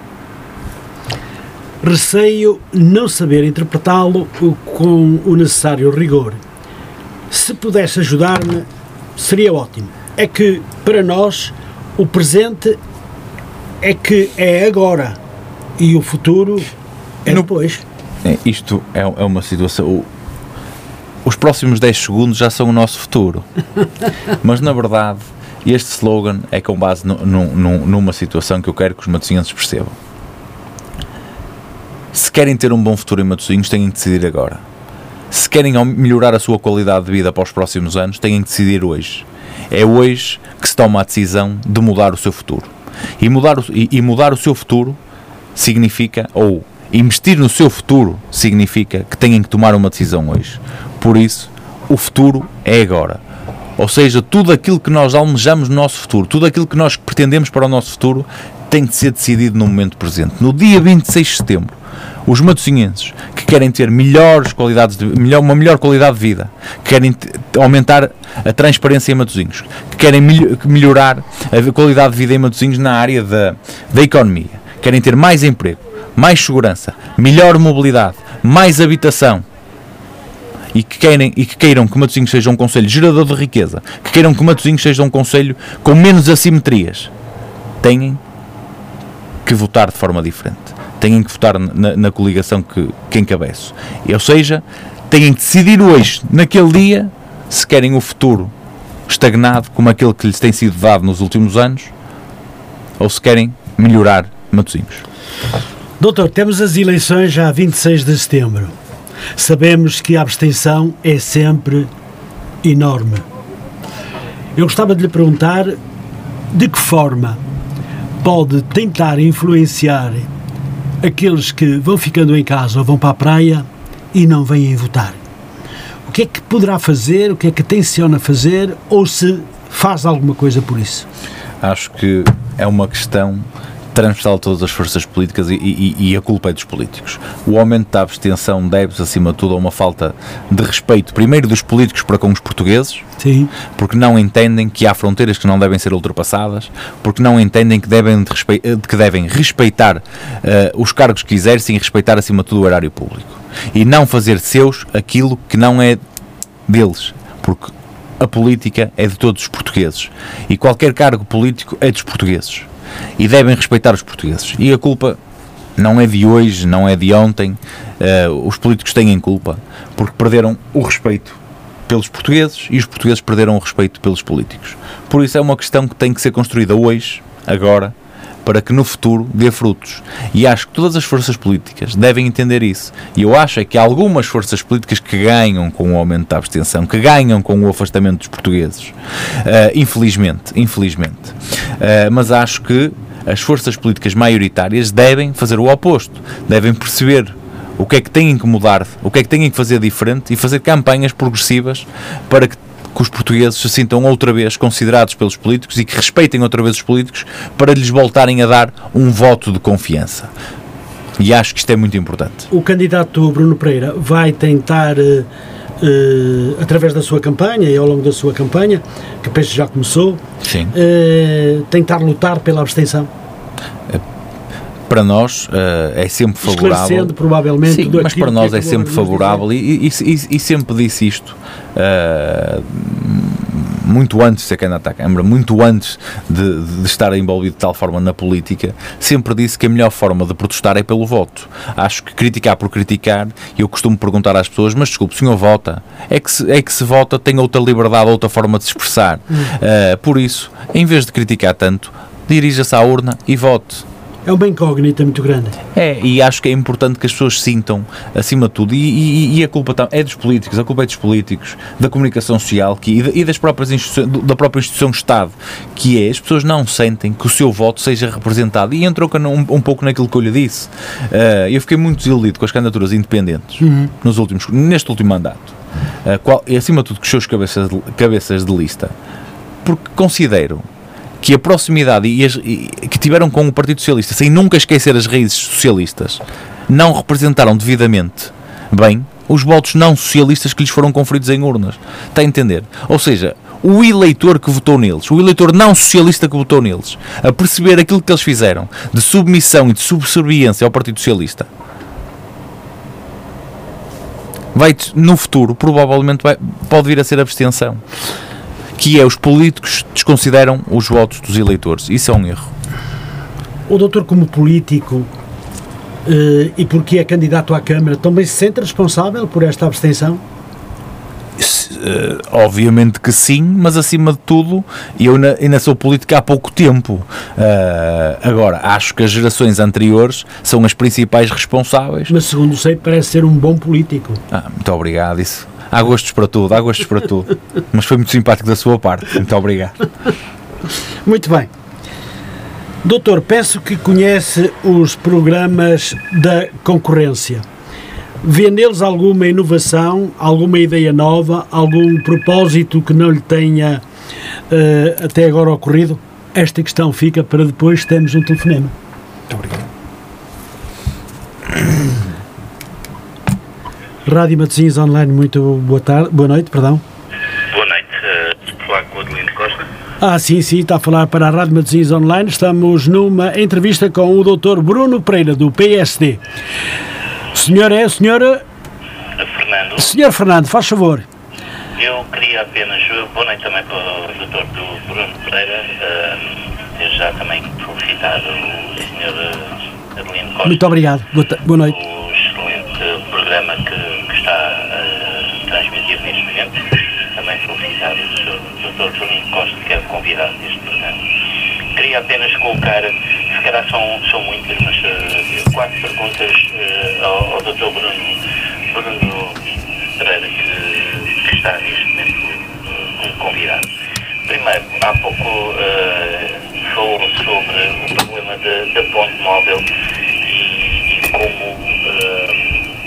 Receio não saber interpretá-lo com o necessário rigor. Se pudesse ajudar-me, seria ótimo. É que, para nós, o presente é que é agora e o futuro é depois. É, isto é, é uma situação os próximos 10 segundos já são o nosso futuro. <laughs> Mas na verdade, este slogan é com base no, no, numa situação que eu quero que os matosinhenses percebam. Se querem ter um bom futuro em Matosinhos, têm que decidir agora. Se querem melhorar a sua qualidade de vida para os próximos anos, têm que decidir hoje. É hoje que se toma a decisão de mudar o seu futuro. E mudar o, e, e mudar o seu futuro significa, ou investir no seu futuro significa que têm que tomar uma decisão hoje. Por isso, o futuro é agora. Ou seja, tudo aquilo que nós almejamos no nosso futuro, tudo aquilo que nós pretendemos para o nosso futuro, tem de ser decidido no momento presente. No dia 26 de setembro, os matosinhenses que querem ter melhores qualidades de, melhor, uma melhor qualidade de vida, que querem aumentar a transparência em Matosinhos, que querem melhorar a qualidade de vida em Matosinhos na área da, da economia, querem ter mais emprego, mais segurança, melhor mobilidade, mais habitação, e que, querem, e que queiram que Matosinhos seja um conselho gerador de riqueza, que queiram que Matosinhos seja um conselho com menos assimetrias, têm que votar de forma diferente. Têm que votar na, na coligação que, que encabeço. Ou seja, têm que decidir hoje, naquele dia, se querem o futuro estagnado como aquele que lhes tem sido dado nos últimos anos, ou se querem melhorar Matosinhos. Doutor, temos as eleições já a 26 de setembro. Sabemos que a abstenção é sempre enorme. Eu gostava de lhe perguntar de que forma pode tentar influenciar aqueles que vão ficando em casa ou vão para a praia e não vêm votar. O que é que poderá fazer, o que é que tenciona fazer ou se faz alguma coisa por isso? Acho que é uma questão transversal a todas as forças políticas e, e, e, a culpa é dos políticos. O aumento da abstenção deve-se, acima de tudo, a uma falta de respeito, primeiro dos políticos para com os portugueses, Sim. porque não entendem que há fronteiras que não devem ser ultrapassadas, porque não entendem que devem, que devem respeitar uh, os cargos que exercem e respeitar, acima de tudo, o erário público. E não fazer seus aquilo que não é deles, porque a política é de todos os portugueses e qualquer cargo político é dos portugueses e devem respeitar os portugueses. E a culpa não é de hoje, não é de ontem. Uh, os políticos têm culpa porque perderam o respeito pelos portugueses e os portugueses perderam o respeito pelos políticos. Por isso é uma questão que tem que ser construída hoje, agora, para que no futuro dê frutos. E acho que todas as forças políticas devem entender isso. E eu acho é que algumas forças políticas que ganham com o aumento da abstenção, que ganham com o afastamento dos portugueses. Uh, infelizmente, infelizmente. Uh, mas acho que as forças políticas maioritárias devem fazer o oposto. Devem perceber o que é que têm que mudar, o que é que têm que fazer diferente e fazer campanhas progressivas para que que os portugueses se sintam outra vez considerados pelos políticos e que respeitem outra vez os políticos para lhes voltarem a dar um voto de confiança. E acho que isto é muito importante. O candidato Bruno Pereira vai tentar, uh, através da sua campanha e ao longo da sua campanha, que penso já começou, uh, tentar lutar pela abstenção? Para nós é sempre favorável. provavelmente, Sim, mas para nós é, é sempre favorável e, e, e, e, sempre disse isto muito antes de ser candidato à Câmara, muito antes de, de, estar envolvido de tal forma na política, sempre disse que a melhor forma de protestar é pelo voto. Acho que criticar por criticar, eu costumo perguntar às pessoas, mas desculpe, o senhor vota? É que se, é que se vota tem outra liberdade, outra forma de se expressar. Uh, por isso, em vez de criticar tanto, dirija-se à urna e vote é uma incógnita muito grande. É, e acho que é importante que as pessoas sintam, acima de tudo, e, e, e a culpa é dos políticos, a culpa é dos políticos, da comunicação social que, e das próprias da própria instituição Estado, que é, as pessoas não sentem que o seu voto seja representado. E entrou um, um pouco naquilo que eu lhe disse. Uh, eu fiquei muito desiludido com as candidaturas independentes uhum. nos últimos, neste último mandato. Uh, qual, e acima de tudo, com os seus cabeças de, cabeças de lista. Porque considero que a proximidade e, as, e que tiveram com o Partido Socialista, sem nunca esquecer as raízes socialistas, não representaram devidamente bem os votos não socialistas que lhes foram conferidos em urnas. Está a entender? Ou seja, o eleitor que votou neles, o eleitor não socialista que votou neles, a perceber aquilo que eles fizeram de submissão e de subserviência ao Partido Socialista, vai no futuro provavelmente vai, pode vir a ser abstenção que é os políticos desconsideram os votos dos eleitores. Isso é um erro. O doutor, como político eh, e porque é candidato à Câmara, também se sente responsável por esta abstenção? Uh, obviamente que sim, mas acima de tudo, eu na, ainda sou política há pouco tempo. Uh, agora, acho que as gerações anteriores são as principais responsáveis. Mas, segundo sei, parece ser um bom político. Ah, muito obrigado. Isso Há gostos para tudo, há gostos para tudo. Mas foi muito simpático da sua parte. Muito obrigado. Muito bem. Doutor, penso que conhece os programas da concorrência. Vê neles alguma inovação, alguma ideia nova, algum propósito que não lhe tenha uh, até agora ocorrido? Esta questão fica para depois termos um telefonema. Muito obrigado. Rádio Matosinhos Online, muito boa tarde, boa noite, perdão. Boa noite, uh, falar com o Adelino Costa. Ah, sim, sim, está a falar para a Rádio Matosinhos Online. Estamos numa entrevista com o Dr. Bruno Pereira, do PSD. Senhor é, senhora... Fernando. Senhor Fernando, faz favor. Eu queria apenas, boa noite também para o Dr. Bruno Pereira, uh, já também felicitar o Sr. Eh, Adelino Costa. Muito obrigado, boa, boa noite programa que, que está a transmitir neste momento. Também felicitar o Dr. Juninho Convidado deste. Queria apenas colocar, se calhar são, são muitas, mas uh, quatro perguntas uh, ao, ao Dr. Bruno, Bruno Pereira, que, que, está neste momento uh, como convidado. Primeiro, há pouco falou sobre o problema da ponte móvel e, e como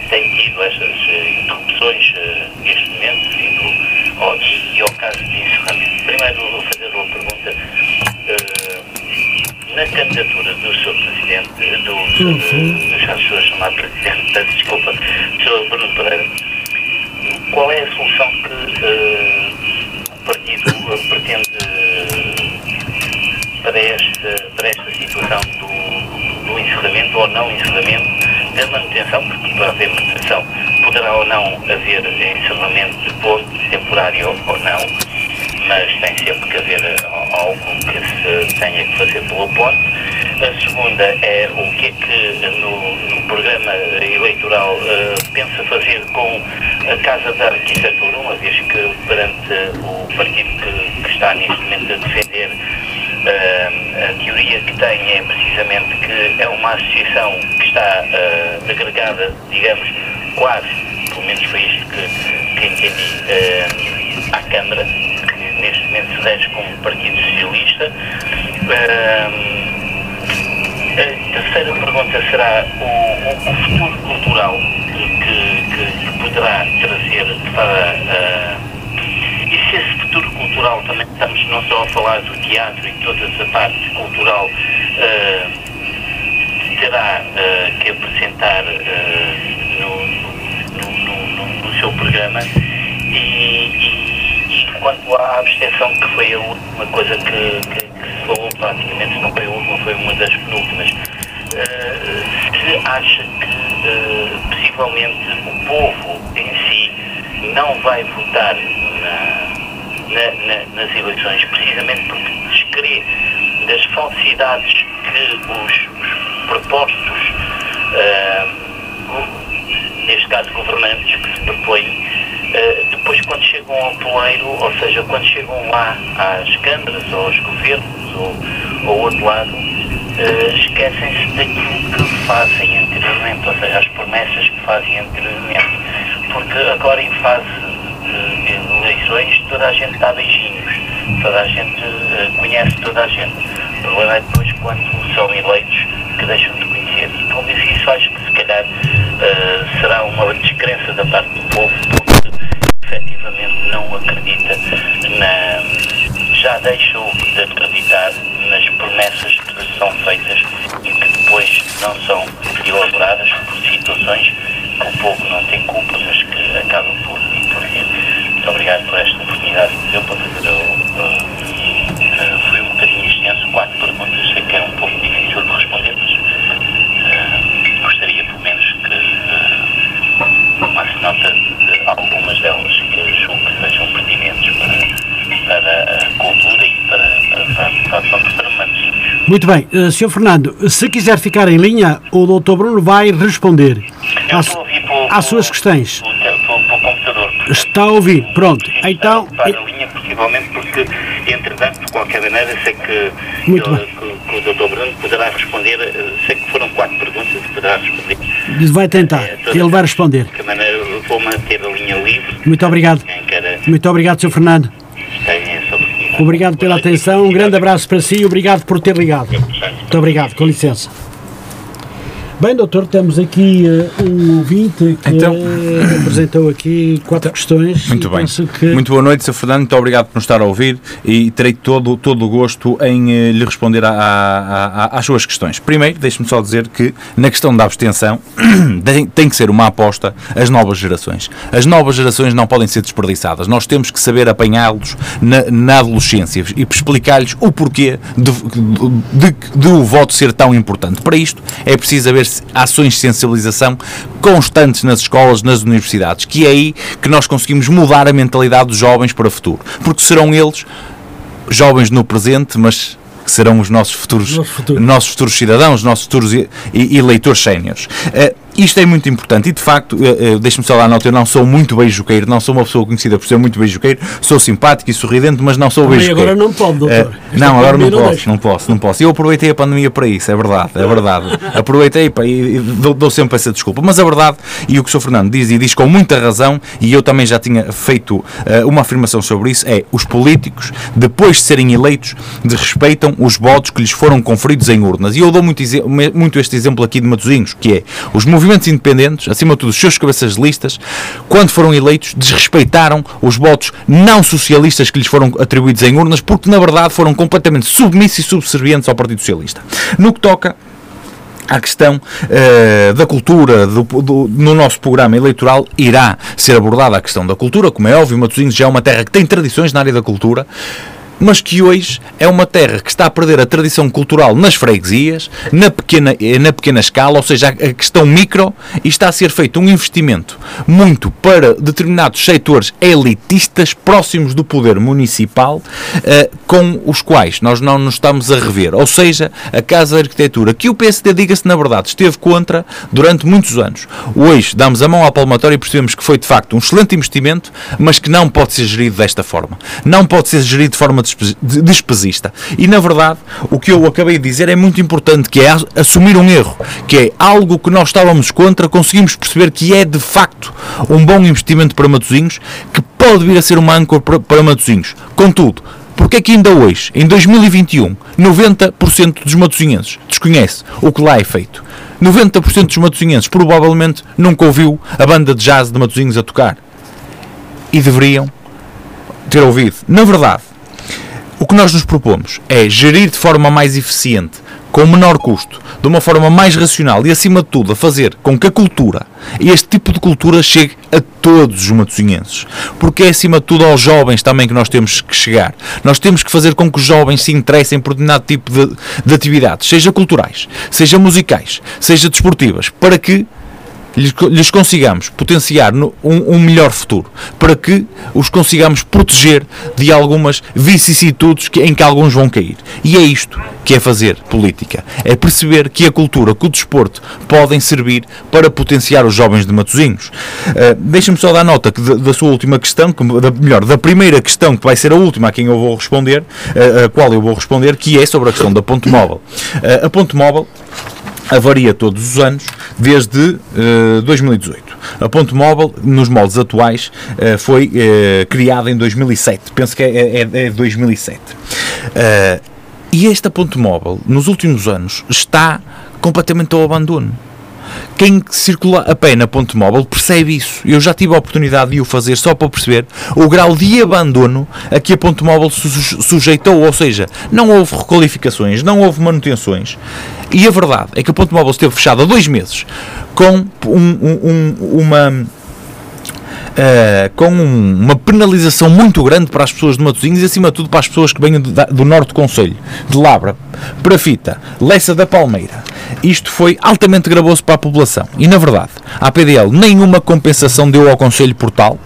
tem tido estas uh, interrupções uh, neste momento ao, e, ao caso de encerramento. Primeiro vou fazer uma pergunta. Uh, na candidatura do seu presidente, do, uhum. já estou a chamar presidente, peço desculpa, do seu Bruno Pereira, qual é a solução que o partido pretende para esta, para esta situação do, do encerramento ou não encerramento da manutenção, porque para haver manutenção poderá ou não haver encerramento de ponto, temporário ou não, mas tem sempre que haver algo que se tenha que fazer pelo ponto. A segunda é o que é que no, no programa eleitoral uh, pensa fazer com a Casa da Arquitetura, uma vez que perante o partido que, que está neste momento a defender Uh, a teoria que tem é precisamente que é uma associação que está uh, agregada, digamos, quase, pelo menos foi isto que, que entendi, uh, à Câmara, como Partido Socialista. a terceira pergunta será o, o, futuro cultural que, que, poderá trazer para e se esse futuro cultural também estamos não só a falar do teatro e toda essa parte cultural uh, terá uh, que apresentar uh, no, no, no, no, seu programa quanto à abstenção que foi a última coisa que, que, que, se falou praticamente, não foi a última, foi uma das penúltimas. Uh, se acha que possivelmente o povo em si não vai votar na, na, na, nas eleições precisamente porque descrê das falsidades que os, os propostos, uh, neste caso governantes, que se propõem, uh, depois quando chegam ao poeiro, ou seja, quando chegam lá às câmaras ou aos governos ou ao outro lado, uh, esquecem-se daquilo que fazem anteriormente, ou seja, as promessas que fazem anteriormente. Porque agora em fase de eleições toda a gente dá beijinhos, toda a gente conhece toda a gente o problema é depois quando são eleitos que deixam de conhecer. Talvez isso acho que se calhar uh, será uma descrença da parte do povo não acredita na. já deixou de acreditar nas promessas que são feitas e que depois não são elaboradas por situações que o povo não tem culpa, mas que acabam por, por vir. Muito obrigado por esta oportunidade que deu para fazer o, foi um bocadinho extenso, quatro perguntas, sei que é um pouco difícil de responder, mas uh, gostaria pelo menos que uh, nota de algumas delas que julgo que sejam pertinentes para, a cultura e para, para, para, para. Muito bem, uh, Sr. Fernando, se quiser ficar em linha, o Dr. Bruno vai responder às, às suas questões. Está a ouvir, pronto. Então. Para a linha, possivelmente, porque, entretanto, de qualquer maneira, sei que, Muito ele, que, que o Dr. Bruno poderá responder. Eh, sei que foram quatro perguntas e poderá responder. Vai tentar, é, ele vai responder. De qualquer maneira, vou manter a linha livre. Muito obrigado. Muito obrigado, Sr. Fernando. Obrigado pela atenção, um grande abraço para si e obrigado por ter ligado. Muito obrigado, com licença. Bem, doutor, temos aqui uh, um ouvinte que então, uh, apresentou aqui quatro então, questões. Muito bem. Que... Muito boa noite, Sr. Fernando. Muito obrigado por nos estar a ouvir e terei todo, todo o gosto em uh, lhe responder a, a, a, às suas questões. Primeiro, deixe-me só dizer que na questão da abstenção <clears throat> tem, que ser uma aposta às novas gerações. As novas gerações não podem ser desperdiçadas. Nós temos que saber apanhá-los na, na, adolescência e explicar-lhes o porquê de, de, de, de o voto ser tão importante. Para isto é preciso haver ações de sensibilização constantes nas escolas, nas universidades, que é aí que nós conseguimos mudar a mentalidade dos jovens para o futuro. Porque serão eles jovens no presente, mas que serão os nossos futuros, Nosso futuro. nossos futuros cidadãos, nossos futuros eleitores séniores. Uh, isto é muito importante e, de facto, uh, deixe-me só dar a nota, eu não sou muito beijoqueiro, não sou uma pessoa conhecida por ser muito beijoqueiro, sou simpático e sorridente, mas não sou beijoqueiro. agora não pode, doutor. Uh, não, agora não, não posso, não posso, não posso. Eu aproveitei a pandemia para isso, é verdade, é verdade. <laughs> aproveitei pá, e dou, dou, sempre essa desculpa. Mas a verdade, e o que o Sr. Fernando diz, e diz com muita razão, e eu também já tinha feito uh, uma afirmação sobre isso, é os políticos, depois de serem eleitos, desrespeitam os votos que lhes foram conferidos em urnas. E eu dou muito, muito este exemplo aqui de Matosinhos, que é os movimentos independentes, acima de tudo os seus cabeças de listas, quando foram eleitos, desrespeitaram os votos não socialistas que lhes foram atribuídos em urnas, porque na verdade foram completamente submissos e subservientes ao Partido Socialista. No que toca a questão uh, da cultura do, do, no nosso programa eleitoral irá ser abordada a questão da cultura, como é óbvio, Matosinhos já é uma terra que tem tradições na área da cultura mas que hoje é uma terra que está a perder a tradição cultural nas freguesias, na pequena, na pequena escala, ou seja, a questão micro, e está a ser feito um investimento muito para determinados setores elitistas próximos do poder municipal, eh, com os quais nós não nos estamos a rever. Ou seja, a Casa de Arquitetura, que o PSD, diga-se na verdade, esteve contra durante muitos anos. Hoje damos a mão ao palmatório e percebemos que foi de facto um excelente investimento, mas que não pode ser gerido desta forma. Não pode ser gerido de forma despesista. E na verdade, o que eu acabei de dizer é muito importante, que é assumir um erro, que é algo que nós estávamos contra, conseguimos perceber que é de facto um bom investimento para Matosinhos, que pode vir a ser uma âncora para, Matosinhos. Contudo, porque é que ainda hoje, em 2021, 90% dos matosinhenses desconhece o que lá é feito? 90% dos matosinhenses provavelmente nunca ouviu a banda de jazz de Matosinhos a tocar. E deveriam ter ouvido. Na verdade, o que nós nos propomos é gerir de forma mais eficiente com menor custo, de uma forma mais racional e, acima de tudo, a fazer com que a cultura, este tipo de cultura, chegue a todos os matosinhenses. Porque é, acima de tudo, aos jovens também que nós temos que chegar. Nós temos que fazer com que os jovens se interessem por determinado tipo de, de atividades, seja culturais, seja musicais, seja desportivas, para que lhes, lhes consigamos potenciar no, um, um, melhor futuro, para que os consigamos proteger de algumas vicissitudes que, em que alguns vão cair. E é isto que é fazer política. É perceber que a cultura, que o desporto podem servir para potenciar os jovens de Matosinhos. Uh, Deixa-me só dar nota que da, da, sua última questão, que, da, melhor, da primeira questão, que vai ser a última a quem eu vou responder, uh, a qual eu vou responder, que é sobre a questão da ponte móvel. Uh, a ponte móvel avaria todos os anos desde uh, 2018. A Ponte Móvel, nos moldes atuais, uh, foi uh, criada em 2007. Penso que é, é, é 2007. Uh, e esta Ponte Móvel, nos últimos anos, está completamente ao abandono. Quem circula a pé na ponte móvel percebe isso. Eu já tive a oportunidade de o fazer só para perceber o grau de abandono a que a ponte móvel se sujeitou. Ou seja, não houve requalificações, não houve manutenções. E a verdade é que a ponte móvel esteve fechada dois meses com um, um, uma uh, com um, uma penalização muito grande para as pessoas de Matosinhos e, acima de tudo, para as pessoas que vêm do, do norte do Conselho, de Labra, Prafita, Lessa da Palmeira. Isto foi altamente gravoso para a população. E, na verdade, a PDL nenhuma compensação deu ao Conselho Portal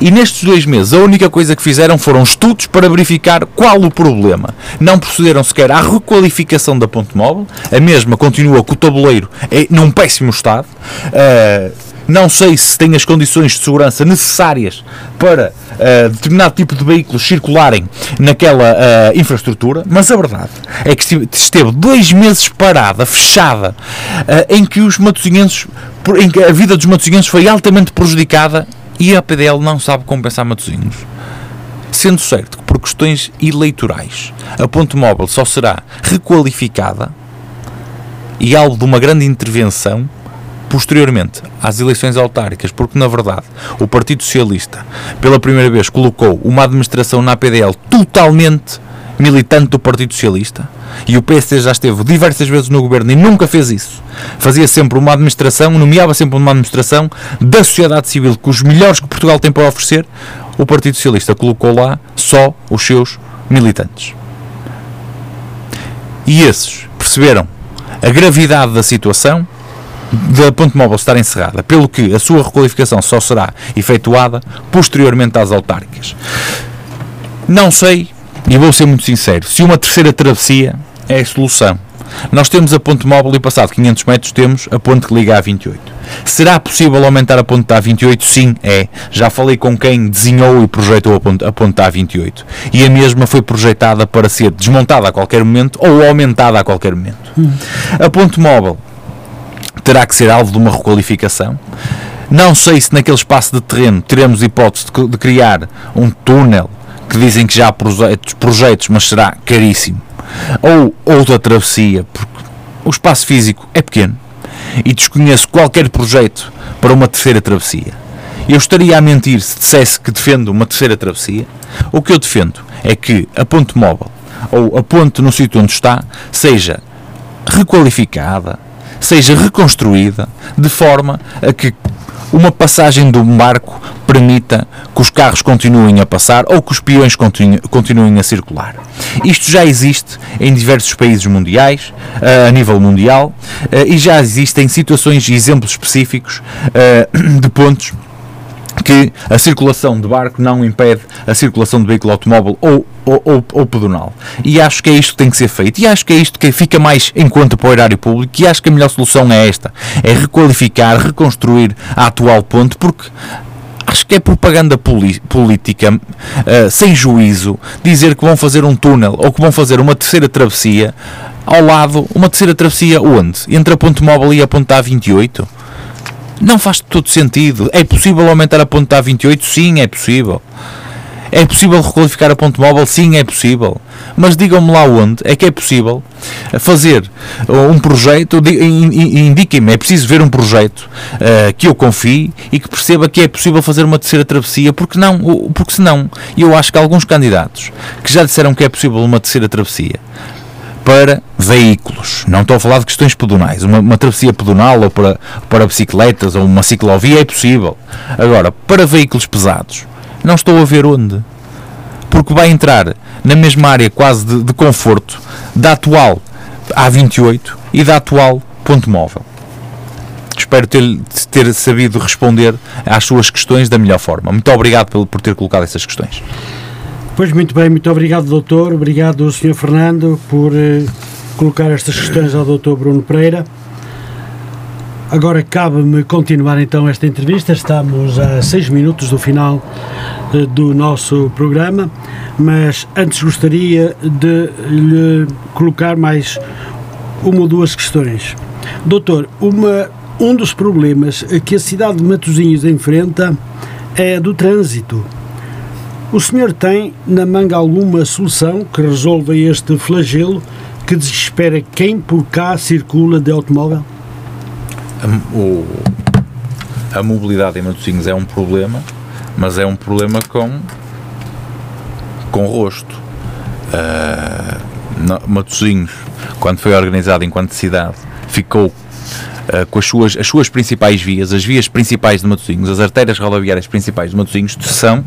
e, nestes dois meses, a única coisa que fizeram foram estudos para verificar qual o problema. Não procederam sequer à requalificação da ponte móvel, a mesma continua com o tabuleiro é, num péssimo estado. Uh, não sei se tem as condições de segurança necessárias para uh, determinado tipo de veículos circularem naquela uh, infraestrutura, mas a verdade é que esteve dois meses parada, fechada, uh, em que os matosinhenses, em que a vida dos matosinhenses foi altamente prejudicada e a PDL não sabe compensar matosinhos. Sendo certo que por questões eleitorais a ponte móvel só será requalificada e alvo de uma grande intervenção posteriormente às eleições autárquicas, porque na verdade o Partido Socialista pela primeira vez colocou uma administração na APDL totalmente militante do Partido Socialista e o PSD já esteve diversas vezes no governo e nunca fez isso. Fazia sempre uma administração, nomeava sempre uma administração da sociedade civil com os melhores que Portugal tem para oferecer. O Partido Socialista colocou lá só os seus militantes. E esses perceberam a gravidade da situação da ponte móvel estar encerrada, pelo que a sua requalificação só será efetuada posteriormente às autárquicas. Não sei, e vou ser muito sincero, se uma terceira travessia é a solução. Nós temos a ponte móvel e passado 500 metros temos a ponte que liga a 28. Será possível aumentar a ponte A28? Sim, é. Já falei com quem desenhou e projetou a ponte, a ponte A28. E a mesma foi projetada para ser desmontada a qualquer momento ou aumentada a qualquer momento. Hum. A ponte móvel terá que ser alvo de uma requalificação. Não sei se naquele espaço de terreno teremos hipótese de, de criar um túnel que dizem que já há projetos, projetos, mas será caríssimo. Ou outra travessia, porque o espaço físico é pequeno e desconheço qualquer projeto para uma terceira travessia. Eu estaria a mentir se dissesse que defendo uma terceira travessia. O que eu defendo é que a ponte móvel ou a ponte no sítio onde está seja requalificada, seja reconstruída de forma a que uma passagem do barco permita que os carros continuem a passar ou que os peões continuem a circular. Isto já existe em diversos países mundiais, eh, a nível mundial, eh, e já existem situações e exemplos específicos eh, de pontos que a circulação de barco não impede a circulação de veículo automóvel ou, ou, ou, ou, pedonal. E acho que é isto que tem que ser feito. E acho que é isto que fica mais em conta para o erário público. E acho que a melhor solução é esta: é requalificar, reconstruir a atual ponte, porque acho que é propaganda política uh, sem juízo dizer que vão fazer um túnel ou que vão fazer uma terceira travessia ao lado, uma terceira travessia onde? Entre a ponte móvel e a ponte A28? Não faz todo sentido. É possível aumentar a ponte A 28? Sim, é possível. É possível requalificar a ponte móvel? Sim, é possível. Mas digam-me lá onde é que é possível fazer um projeto, indiquem-me, é preciso ver um projeto uh, que eu confie e que perceba que é possível fazer uma terceira travessia, porque não, porque senão, eu acho que alguns candidatos que já disseram que é possível uma terceira travessia, para veículos. Não estou a falar de questões pedonais. Uma, uma travessia pedonal ou para, para bicicletas ou uma ciclovia é possível. Agora, para veículos pesados, não estou a ver onde. Porque vai entrar na mesma área quase de, de conforto da atual A28 e da atual Ponto Móvel. Espero ter, ter sabido responder às suas questões da melhor forma. Muito obrigado por, por ter colocado essas questões. Pois muito bem, muito obrigado, doutor. Obrigado, Sr. Fernando, por eh, colocar estas questões ao doutor Bruno Pereira. Agora cabe-me continuar então esta entrevista. Estamos a seis minutos do final eh, do nosso programa, mas antes gostaria de lhe colocar mais uma ou duas questões. Doutor, uma, um dos problemas que a cidade de Matosinhos enfrenta é do trânsito. O senhor tem na manga alguma solução que resolva este flagelo que desespera quem por cá circula de automóvel? A, o, a mobilidade em Matosinhos é um problema, mas é um problema com, com rosto. Uh, Matosinhos, quando foi organizado enquanto cidade, ficou Uh, com as suas, as suas principais vias, as vias principais de Matosinhos, as artérias rodoviárias principais de Matosinhos, são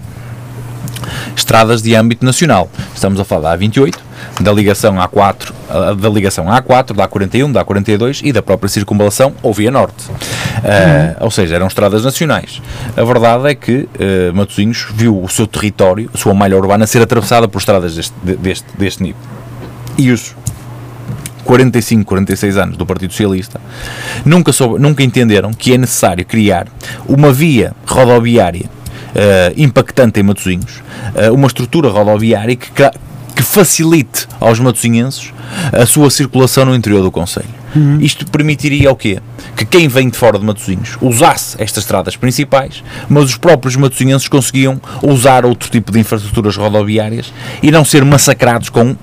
estradas de âmbito nacional. Estamos a falar da A28, da ligação A4, da ligação A4, da A41, da A42 e da própria circunvalação ou via norte. Uh, ou seja, eram estradas nacionais. A verdade é que uh, Matosinhos viu o seu território, a sua malha urbana, ser atravessada por estradas deste, deste, deste nível. E os 45, 46 anos do Partido Socialista, nunca, soube, nunca entenderam que é necessário criar uma via rodoviária impactante em Matosinhos, uh, uma estrutura rodoviária que, que facilite aos matosinhenses a sua circulação no interior do Conselho. Uhum. Isto permitiria o quê? Que quem vem de fora de Matosinhos usasse estas estradas principais, mas os próprios matosinhenses conseguiam usar outro tipo de infraestruturas rodoviárias e não ser massacrados com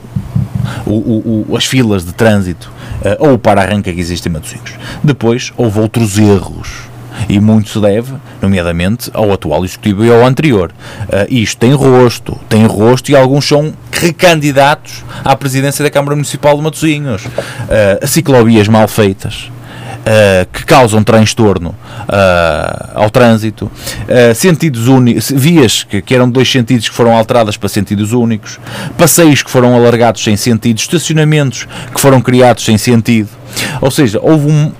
o, o, o, as filas de trânsito uh, ou o para-arranca que existe em Matosinhos. Depois houve outros erros e muito se deve, nomeadamente, ao atual executivo e ao anterior. Uh, isto tem rosto, tem rosto e alguns são recandidatos à presidência da Câmara Municipal de Matosinhos. Uh, ciclovias mal feitas. Uh, que causam transtorno uh, ao trânsito, uh, sentidos únicos, vias que, que, eram dois sentidos que foram alteradas para sentidos únicos, passeios que foram alargados sem sentido, estacionamentos que foram criados sem sentido. Ou seja, houve um,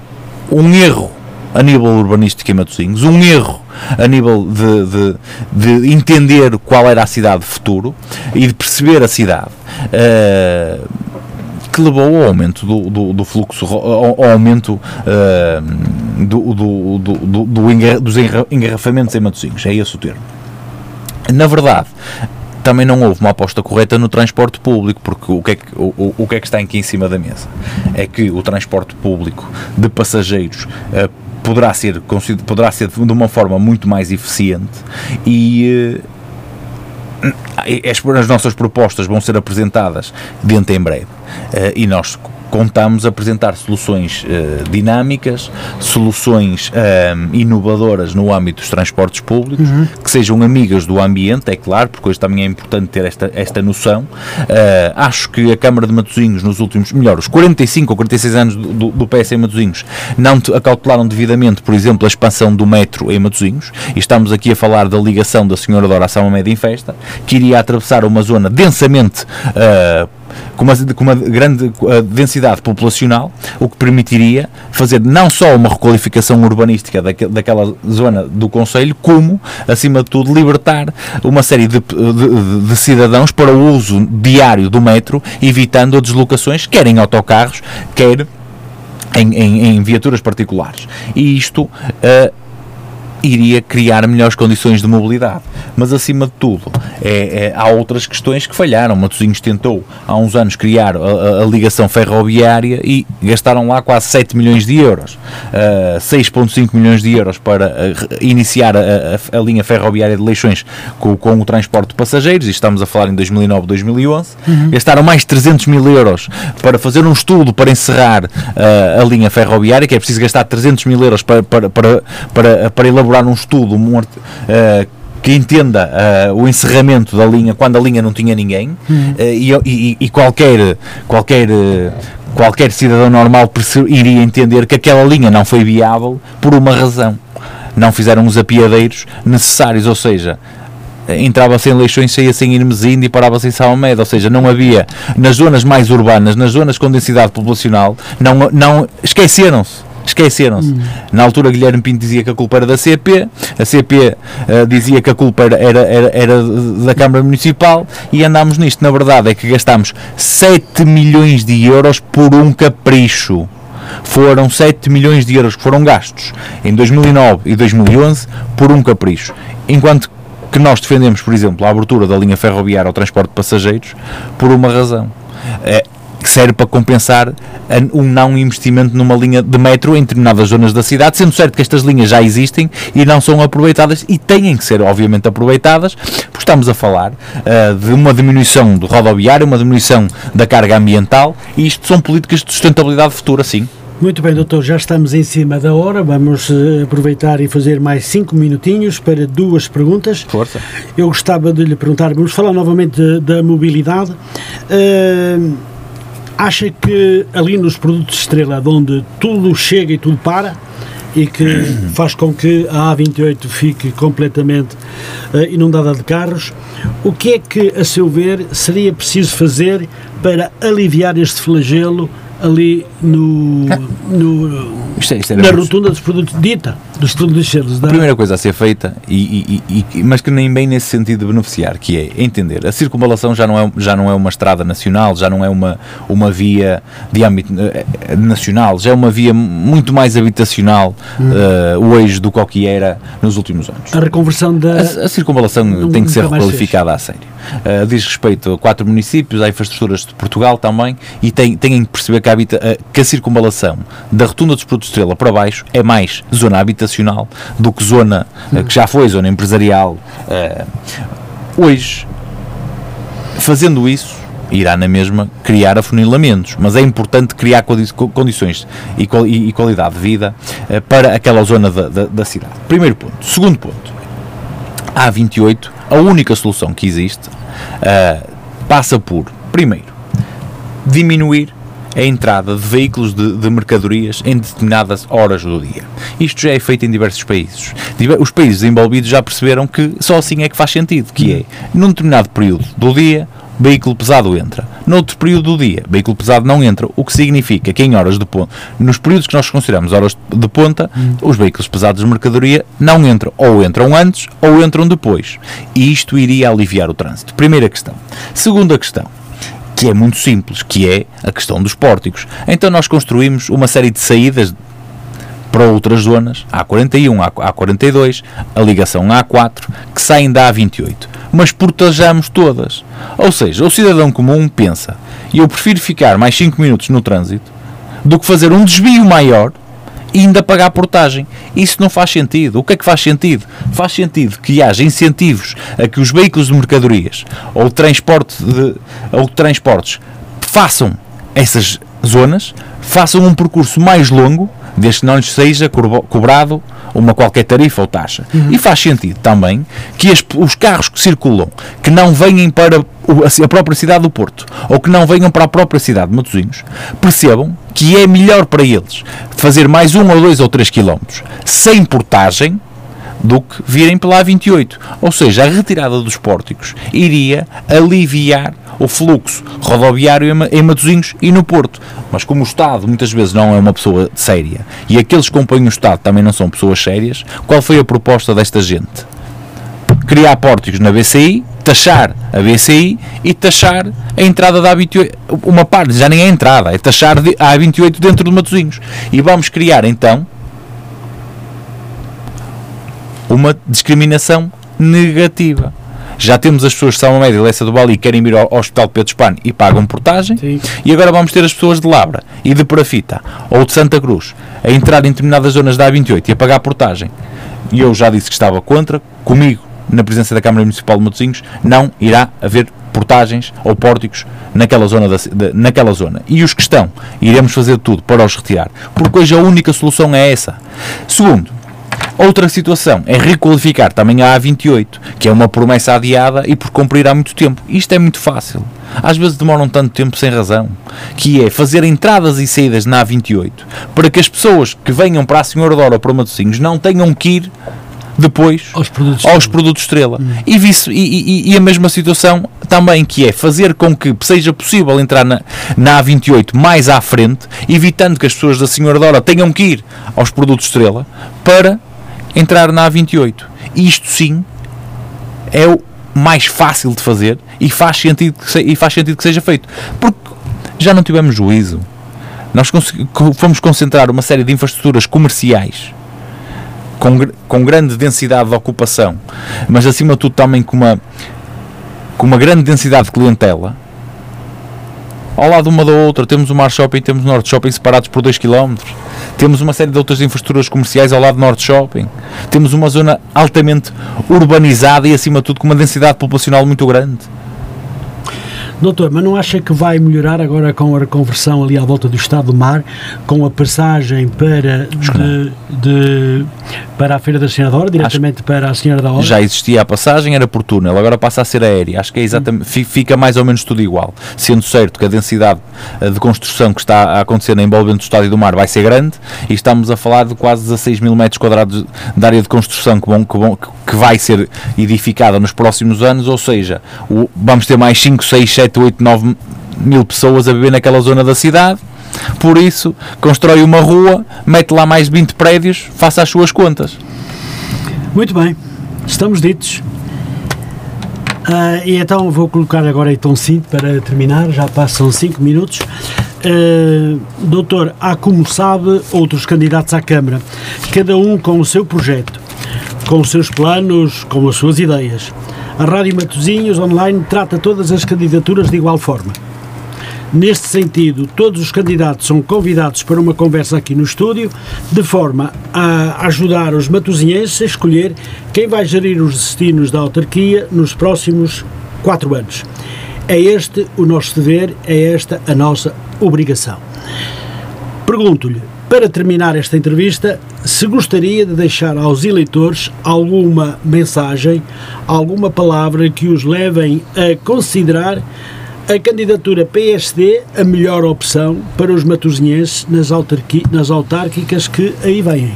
um erro a nível urbanístico em Matosinhos, um erro a nível de, de, de, entender qual era a cidade de futuro e de perceber a cidade. Uh, que levou ao aumento do, do, do fluxo, ao, ao aumento uh, do, do, do, do, dos engarrafamentos em Matosinhos, é esse o termo. Na verdade, também não houve uma aposta correta no transporte público, porque o que, é que, o, o que é que está aqui em cima da mesa? É que o transporte público de passageiros uh, poderá ser, poderá ser de uma forma muito mais eficiente e eh, as nossas propostas vão ser apresentadas dentro em breve. Eh, e nós contamos apresentar soluções uh, dinâmicas, soluções uh, inovadoras no âmbito dos transportes públicos, uhum. que sejam amigas do ambiente, é claro, porque hoje também é importante ter esta, esta noção. Uh, acho que a Câmara de Matosinhos, nos últimos, melhor, os 45 ou 46 anos do, do, do PS em Matosinhos, não acautelaram devidamente, por exemplo, a expansão do metro em Matosinhos, e estamos aqui a falar da ligação da Senhora da Oração Média em Festa, que iria atravessar uma zona densamente com uma, com uma grande densidade populacional, o que permitiria fazer não só uma requalificação urbanística daquele, daquela zona do Conselho, como, acima de tudo, libertar uma série de, de, de cidadãos para o uso diário do metro, evitando deslocações, quer em autocarros, quer em, em, em viaturas particulares. E isto. Uh, iria criar melhores condições de mobilidade. Mas, acima de tudo, é, é, há outras questões que falharam. Matosinhos tentou, há uns anos, criar a, a, a, ligação ferroviária e gastaram lá quase 7 milhões de euros. Uh, 6,5 milhões de euros para uh, iniciar a, a, linha ferroviária de Leixões com, com, o transporte de passageiros, e estamos a falar em 2009, 2011. Uhum. Gastaram mais 300 mil euros para fazer um estudo para encerrar uh, a linha ferroviária, que é preciso gastar 300 mil euros para, para, para, para, para elaborar elaborar um estudo uh, que entenda uh, o encerramento da linha quando a linha não tinha ninguém uh, e, e, e, qualquer qualquer qualquer cidadão normal iria entender que aquela linha não foi viável por uma razão. Não fizeram os apiadeiros necessários, ou seja, entrava-se em Leixões, saía-se em Irmesinde e parava-se em Salmed, ou seja, não havia, nas zonas mais urbanas, nas zonas com densidade populacional, não, não esqueceram-se esqueceram-se. Hum. Na altura, Guilherme Pinto dizia que a culpa era da CP, a CP uh, eh, dizia que a culpa era, era, era, era, da Câmara Municipal e andámos nisto. Na verdade, é que gastámos 7 milhões de euros por um capricho foram 7 milhões de euros que foram gastos em 2009 e 2011 por um capricho. Enquanto que nós defendemos, por exemplo, a abertura da linha ferroviária ao transporte de passageiros por uma razão. É, que serve para compensar um não investimento numa linha de metro em determinadas zonas da cidade, sendo certo que estas linhas já existem e não são aproveitadas e têm que ser, obviamente, aproveitadas, porque estamos a falar uh, de uma diminuição do rodoviário, uma diminuição da carga ambiental e isto são políticas de sustentabilidade futura, sim. Muito bem, doutor, já estamos em cima da hora. Vamos uh, aproveitar e fazer mais cinco minutinhos para duas perguntas. Força. Eu gostava de lhe perguntar, vamos falar novamente da mobilidade. Uh, acha que ali nos produtos Estrela, onde tudo chega e tudo para, e que <clears throat> faz com que a A28 fique completamente uh, inundada de carros, o que é que, a seu ver, seria preciso fazer para aliviar este flagelo ali no, <laughs> no isto é, isto é na rotunda dos produtos dita dos selos. A primeira coisa a ser feita, e, e, e, mas que nem bem nesse sentido de beneficiar, que é entender a circunvalação já não é, já não é uma estrada nacional, já não é uma, uma via de âmbito uh, nacional, já é uma via muito mais habitacional hum. uh, hoje do que era nos últimos anos. A reconversão da. A, a circunvalação tem que ser requalificada a sério. Uh, diz respeito a quatro municípios, há infraestruturas de Portugal também, e tem, têm que perceber que a, habita, uh, que a circunvalação da rotunda dos produtos Estrela para baixo é mais zona habitacional do que zona uh, que já foi zona empresarial. hoje, fazendo isso, irá na mesma criar afunilamentos, mas é importante criar condições e, qualidade de vida para aquela zona da, da, da cidade. Primeiro ponto. Segundo ponto, a 28 a única solução que existe uh, passa por, primeiro, diminuir a entrada de veículos de, de, mercadorias em determinadas horas do dia. Isto já é feito em diversos países. Os países envolvidos já perceberam que só assim é que faz sentido, que é, num determinado período do dia, veículo pesado entra. Noutro período do dia, veículo pesado não entra, o que significa que em horas de ponta, nos períodos que nós consideramos horas de ponta, hum. os veículos pesados de mercadoria não entram, ou entram antes ou entram depois. E isto iria aliviar o trânsito. Primeira questão. Segunda questão que é muito simples, que é a questão dos pórticos. Então nós construímos uma série de saídas para outras zonas, A41, A42, a ligação A4, que saem da A28 mas protejamos todas. Ou seja, o cidadão comum pensa, eu prefiro ficar mais 5 minutos no trânsito do que fazer um desvio maior ainda pagar portagem. Isso não faz sentido. O que é que faz sentido? Faz sentido que haja incentivos a que os veículos de mercadorias ou, transporte de, ou transportes façam essas zonas, façam um percurso mais longo, desde que não lhes seja cobrado uma qualquer tarifa ou taxa. Uhum. E faz sentido também que as, os carros que circulam, que não venham para a própria cidade do Porto, ou que não venham para a própria cidade de Matosinhos, percebam que é melhor para eles fazer mais um ou dois ou três quilómetros sem portagem do que virem pela A28. Ou seja, a retirada dos pórticos iria aliviar o fluxo rodoviário em Matosinhos e no Porto. Mas como o Estado muitas vezes não é uma pessoa séria e aqueles que compõem o Estado também não são pessoas sérias, qual foi a proposta desta gente? Criar pórticos na BCI, taxar a BCI e taxar a entrada da A28, uma parte, já nem é entrada, é taxar a A28 dentro de Matosinhos. E vamos criar então uma discriminação negativa. Já temos as pessoas de São Média e Lessa do Bali que querem ir ao, Hospital Pedro Espano e pagam portagem. Sim. E agora vamos ter as pessoas de Labra e de Parafita ou de Santa Cruz a entrar em determinadas zonas da A28 e a pagar portagem. E eu já disse que estava contra, comigo, na presença da Câmara Municipal de Matosinhos, não irá haver portagens ou pórticos naquela zona, da, de, naquela zona. E os que estão, iremos fazer tudo para os retirar, porque hoje a única solução é essa. Segundo, Outra situação é requalificar também a A28, que é uma promessa adiada e por cumprir há muito tempo. Isto é muito fácil. Às vezes demoram tanto tempo sem razão. Que é fazer entradas e saídas na A28 para que as pessoas que venham para a Senhora Dora ou para Matosinhos não tenham que ir depois Aos produtos aos Estrela. produtos Estrela. E, vice, e, e- e a mesma situação também, que é fazer com que seja possível entrar na, na A28 mais à frente, evitando que as pessoas da Senhora Dora tenham que ir aos produtos Estrela para entrar na A28. Isto sim é o mais fácil de fazer e faz sentido que, se- e faz sentido que seja feito. Porque já não tivemos juízo. Nós fomos concentrar uma série de infraestruturas comerciais com, com grande densidade de ocupação, mas acima de tudo também com uma, com uma grande densidade de clientela. Ao lado uma da outra, temos o Mar Shopping e temos o Norte Shopping separados por 2 km. Temos uma série de outras infraestruturas comerciais ao lado do Norte Shopping. Temos uma zona altamente urbanizada e, acima de tudo, com uma densidade populacional muito grande. Doutor, mas não acha que vai melhorar agora com a reconversão ali à volta do Estado do Mar, com a passagem para, de, de- para a Feira da Senhora diretamente para a Senhora da Hora? Já existia a passagem, era por túnel, agora passa a ser aérea. Acho que é exatamente, fi- fica mais ou menos tudo igual. Sendo certo que a densidade eh, de construção que está a acontecer na envolvente do Estádio do Mar vai ser grande e estamos a falar de quase 16 mil metros quadrados de área de construção que, vão, que, vão- que vai ser edificada nos próximos anos, ou seja, o- vamos ter mais 5, 6, 7, 8, 9 mil pessoas a viver naquela zona da cidade. Por isso, constrói uma rua, mete lá mais 20 prédios, faça as suas contas. Muito bem, estamos ditos. Ah, e então vou colocar agora então cinto para terminar, já passam 5 minutos. Ah, doutor, há como sabe outros candidatos à Câmara, cada um com o seu projeto, com os seus planos, com as suas ideias. A Rádio Matosinhos Online trata todas as candidaturas de igual forma. Neste sentido, todos os candidatos são convidados para uma conversa aqui no estúdio, de forma a ajudar os matosinhenses a escolher quem vai gerir os destinos da autarquia nos próximos quatro anos. É este o nosso dever, é esta a nossa obrigação. Pergunto-lhe, para terminar esta entrevista, se gostaria de deixar aos eleitores alguma mensagem, alguma palavra que os levem a considerar a candidatura PSD a melhor opção para os matosinhenses nas, nas autárquicas que aí vêm.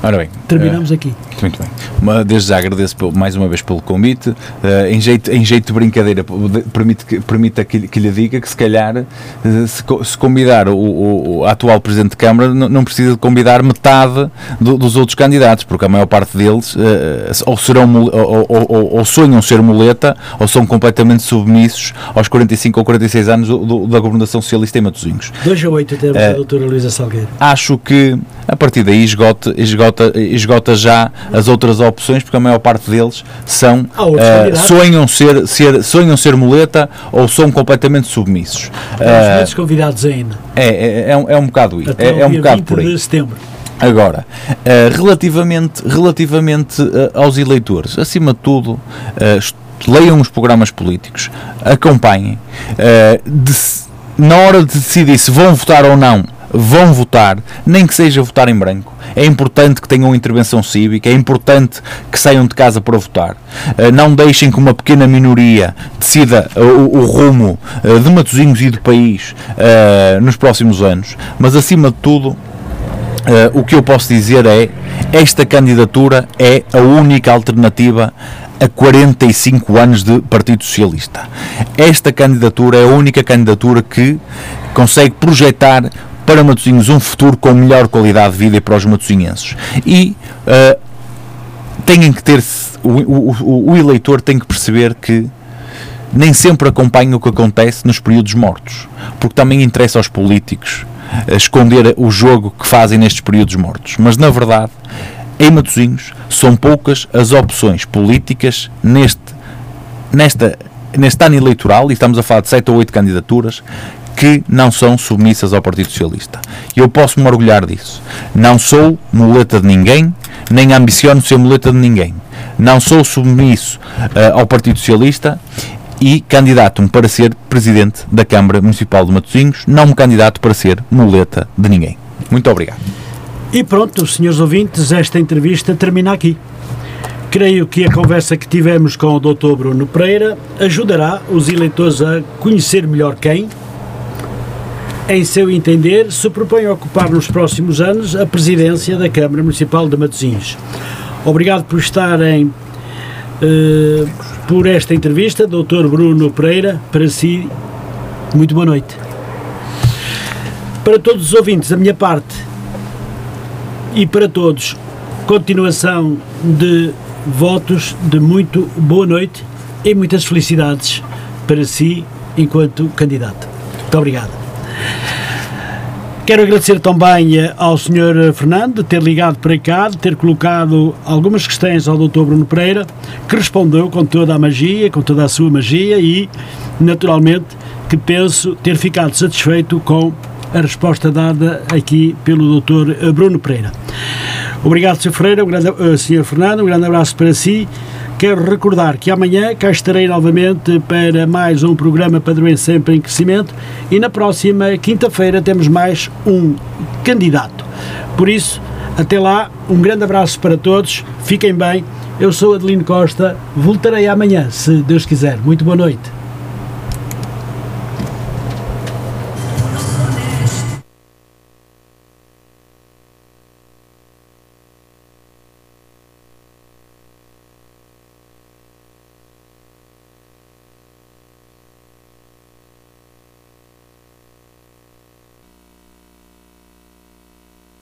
Ora bem, Terminamos aqui. Muito bem. Uma- Desde já agradeço mais uma vez pelo convite. Eh, em, jeito, em jeito de brincadeira, de- permite que, permita que, lhe- que lhe diga que se calhar eh, se, se convidar o, o- o atual Presidente de Câmara não, precisa de convidar metade do- dos outros candidatos, porque a maior parte deles eh, ou, serão, ou, ou- ou- ou sonham ser muleta ou são completamente submissos aos 45 ou 46 anos do- do- da governação socialista em Matosinhos 2 a 8 temos a doutora Luísa Salgueiro. acho que a partir daí esgota, esgota, esgota já as outras opções, porque a maior parte deles são candidatos. sonham, ser, ser, sonham ser muleta ou são completamente submissos. Eh, muitos convidados ainda. é, é, é, um, é um bocado isso, é, é um bocado 20 por aí. setembro. Agora, eh, relativamente, relativamente eh, aos eleitores, acima de tudo, leiam os programas políticos, acompanhem. de- na hora de decidir se vão votar ou não, vão votar, nem que seja votar em branco. É importante que tenham intervenção cívica, é importante que saiam de casa para votar. Eh, não deixem que uma pequena minoria decida eh, o, rumo eh, de Matosinhos e do país nos próximos anos, mas acima de tudo, o que eu posso dizer é esta candidatura é a única alternativa a 45 anos de Partido Socialista. Esta candidatura é a única candidatura que consegue projetar para Matosinhos um futuro com melhor qualidade de vida para os matosinhenses. E uh, têm que ter o, o, o- eleitor tem que perceber que nem sempre acompanha o que acontece nos períodos mortos, porque também interessa aos políticos eh, esconder o jogo que fazem nestes períodos mortos. Mas na verdade, em Matosinhos, são poucas as opções políticas neste, nesta, neste ano eleitoral, e estamos a falar de 7 ou 8 candidaturas, que não são submissas ao Partido Socialista. Eu posso me orgulhar disso. Não sou muleta de ninguém, nem ambiciono ser muleta de ninguém. Não sou submisso eh, ao Partido Socialista e candidato-me para ser presidente da Câmara Municipal de Matosinhos, não me candidato para ser muleta de ninguém. Muito obrigado. E pronto, senhores ouvintes, esta entrevista termina aqui. Creio que a conversa que tivemos com o Dr. Bruno Pereira ajudará os eleitores a conhecer melhor quem, em seu entender, se propõe a ocupar nos próximos anos a presidência da Câmara Municipal de Matosinhos. Obrigado por estarem eh, por esta entrevista, Dr. Bruno Pereira. Para si, muito boa noite. Para todos os ouvintes, da minha parte, e para todos, continuação de votos de muito boa noite e muitas felicidades para si enquanto candidato. Muito obrigado. Quero agradecer também eh, ao Sr. Fernando de ter ligado para cá, de ter colocado algumas questões ao Dr. Bruno Pereira, que respondeu com toda a magia, com toda a sua magia e, naturalmente, que penso ter ficado satisfeito com a resposta dada aqui pelo Dr. Bruno Pereira. Obrigado, Sr. Ferreira, um grande, uh, Sr. Fernando, um grande abraço para si. Quero recordar que amanhã cá estarei novamente para mais um programa Padrões Sempre em Crescimento e na próxima quinta-feira temos mais um candidato. Por isso, até lá, um grande abraço para todos, fiquem bem. Eu sou Adelino Costa, voltarei amanhã, se Deus quiser. Muito boa noite.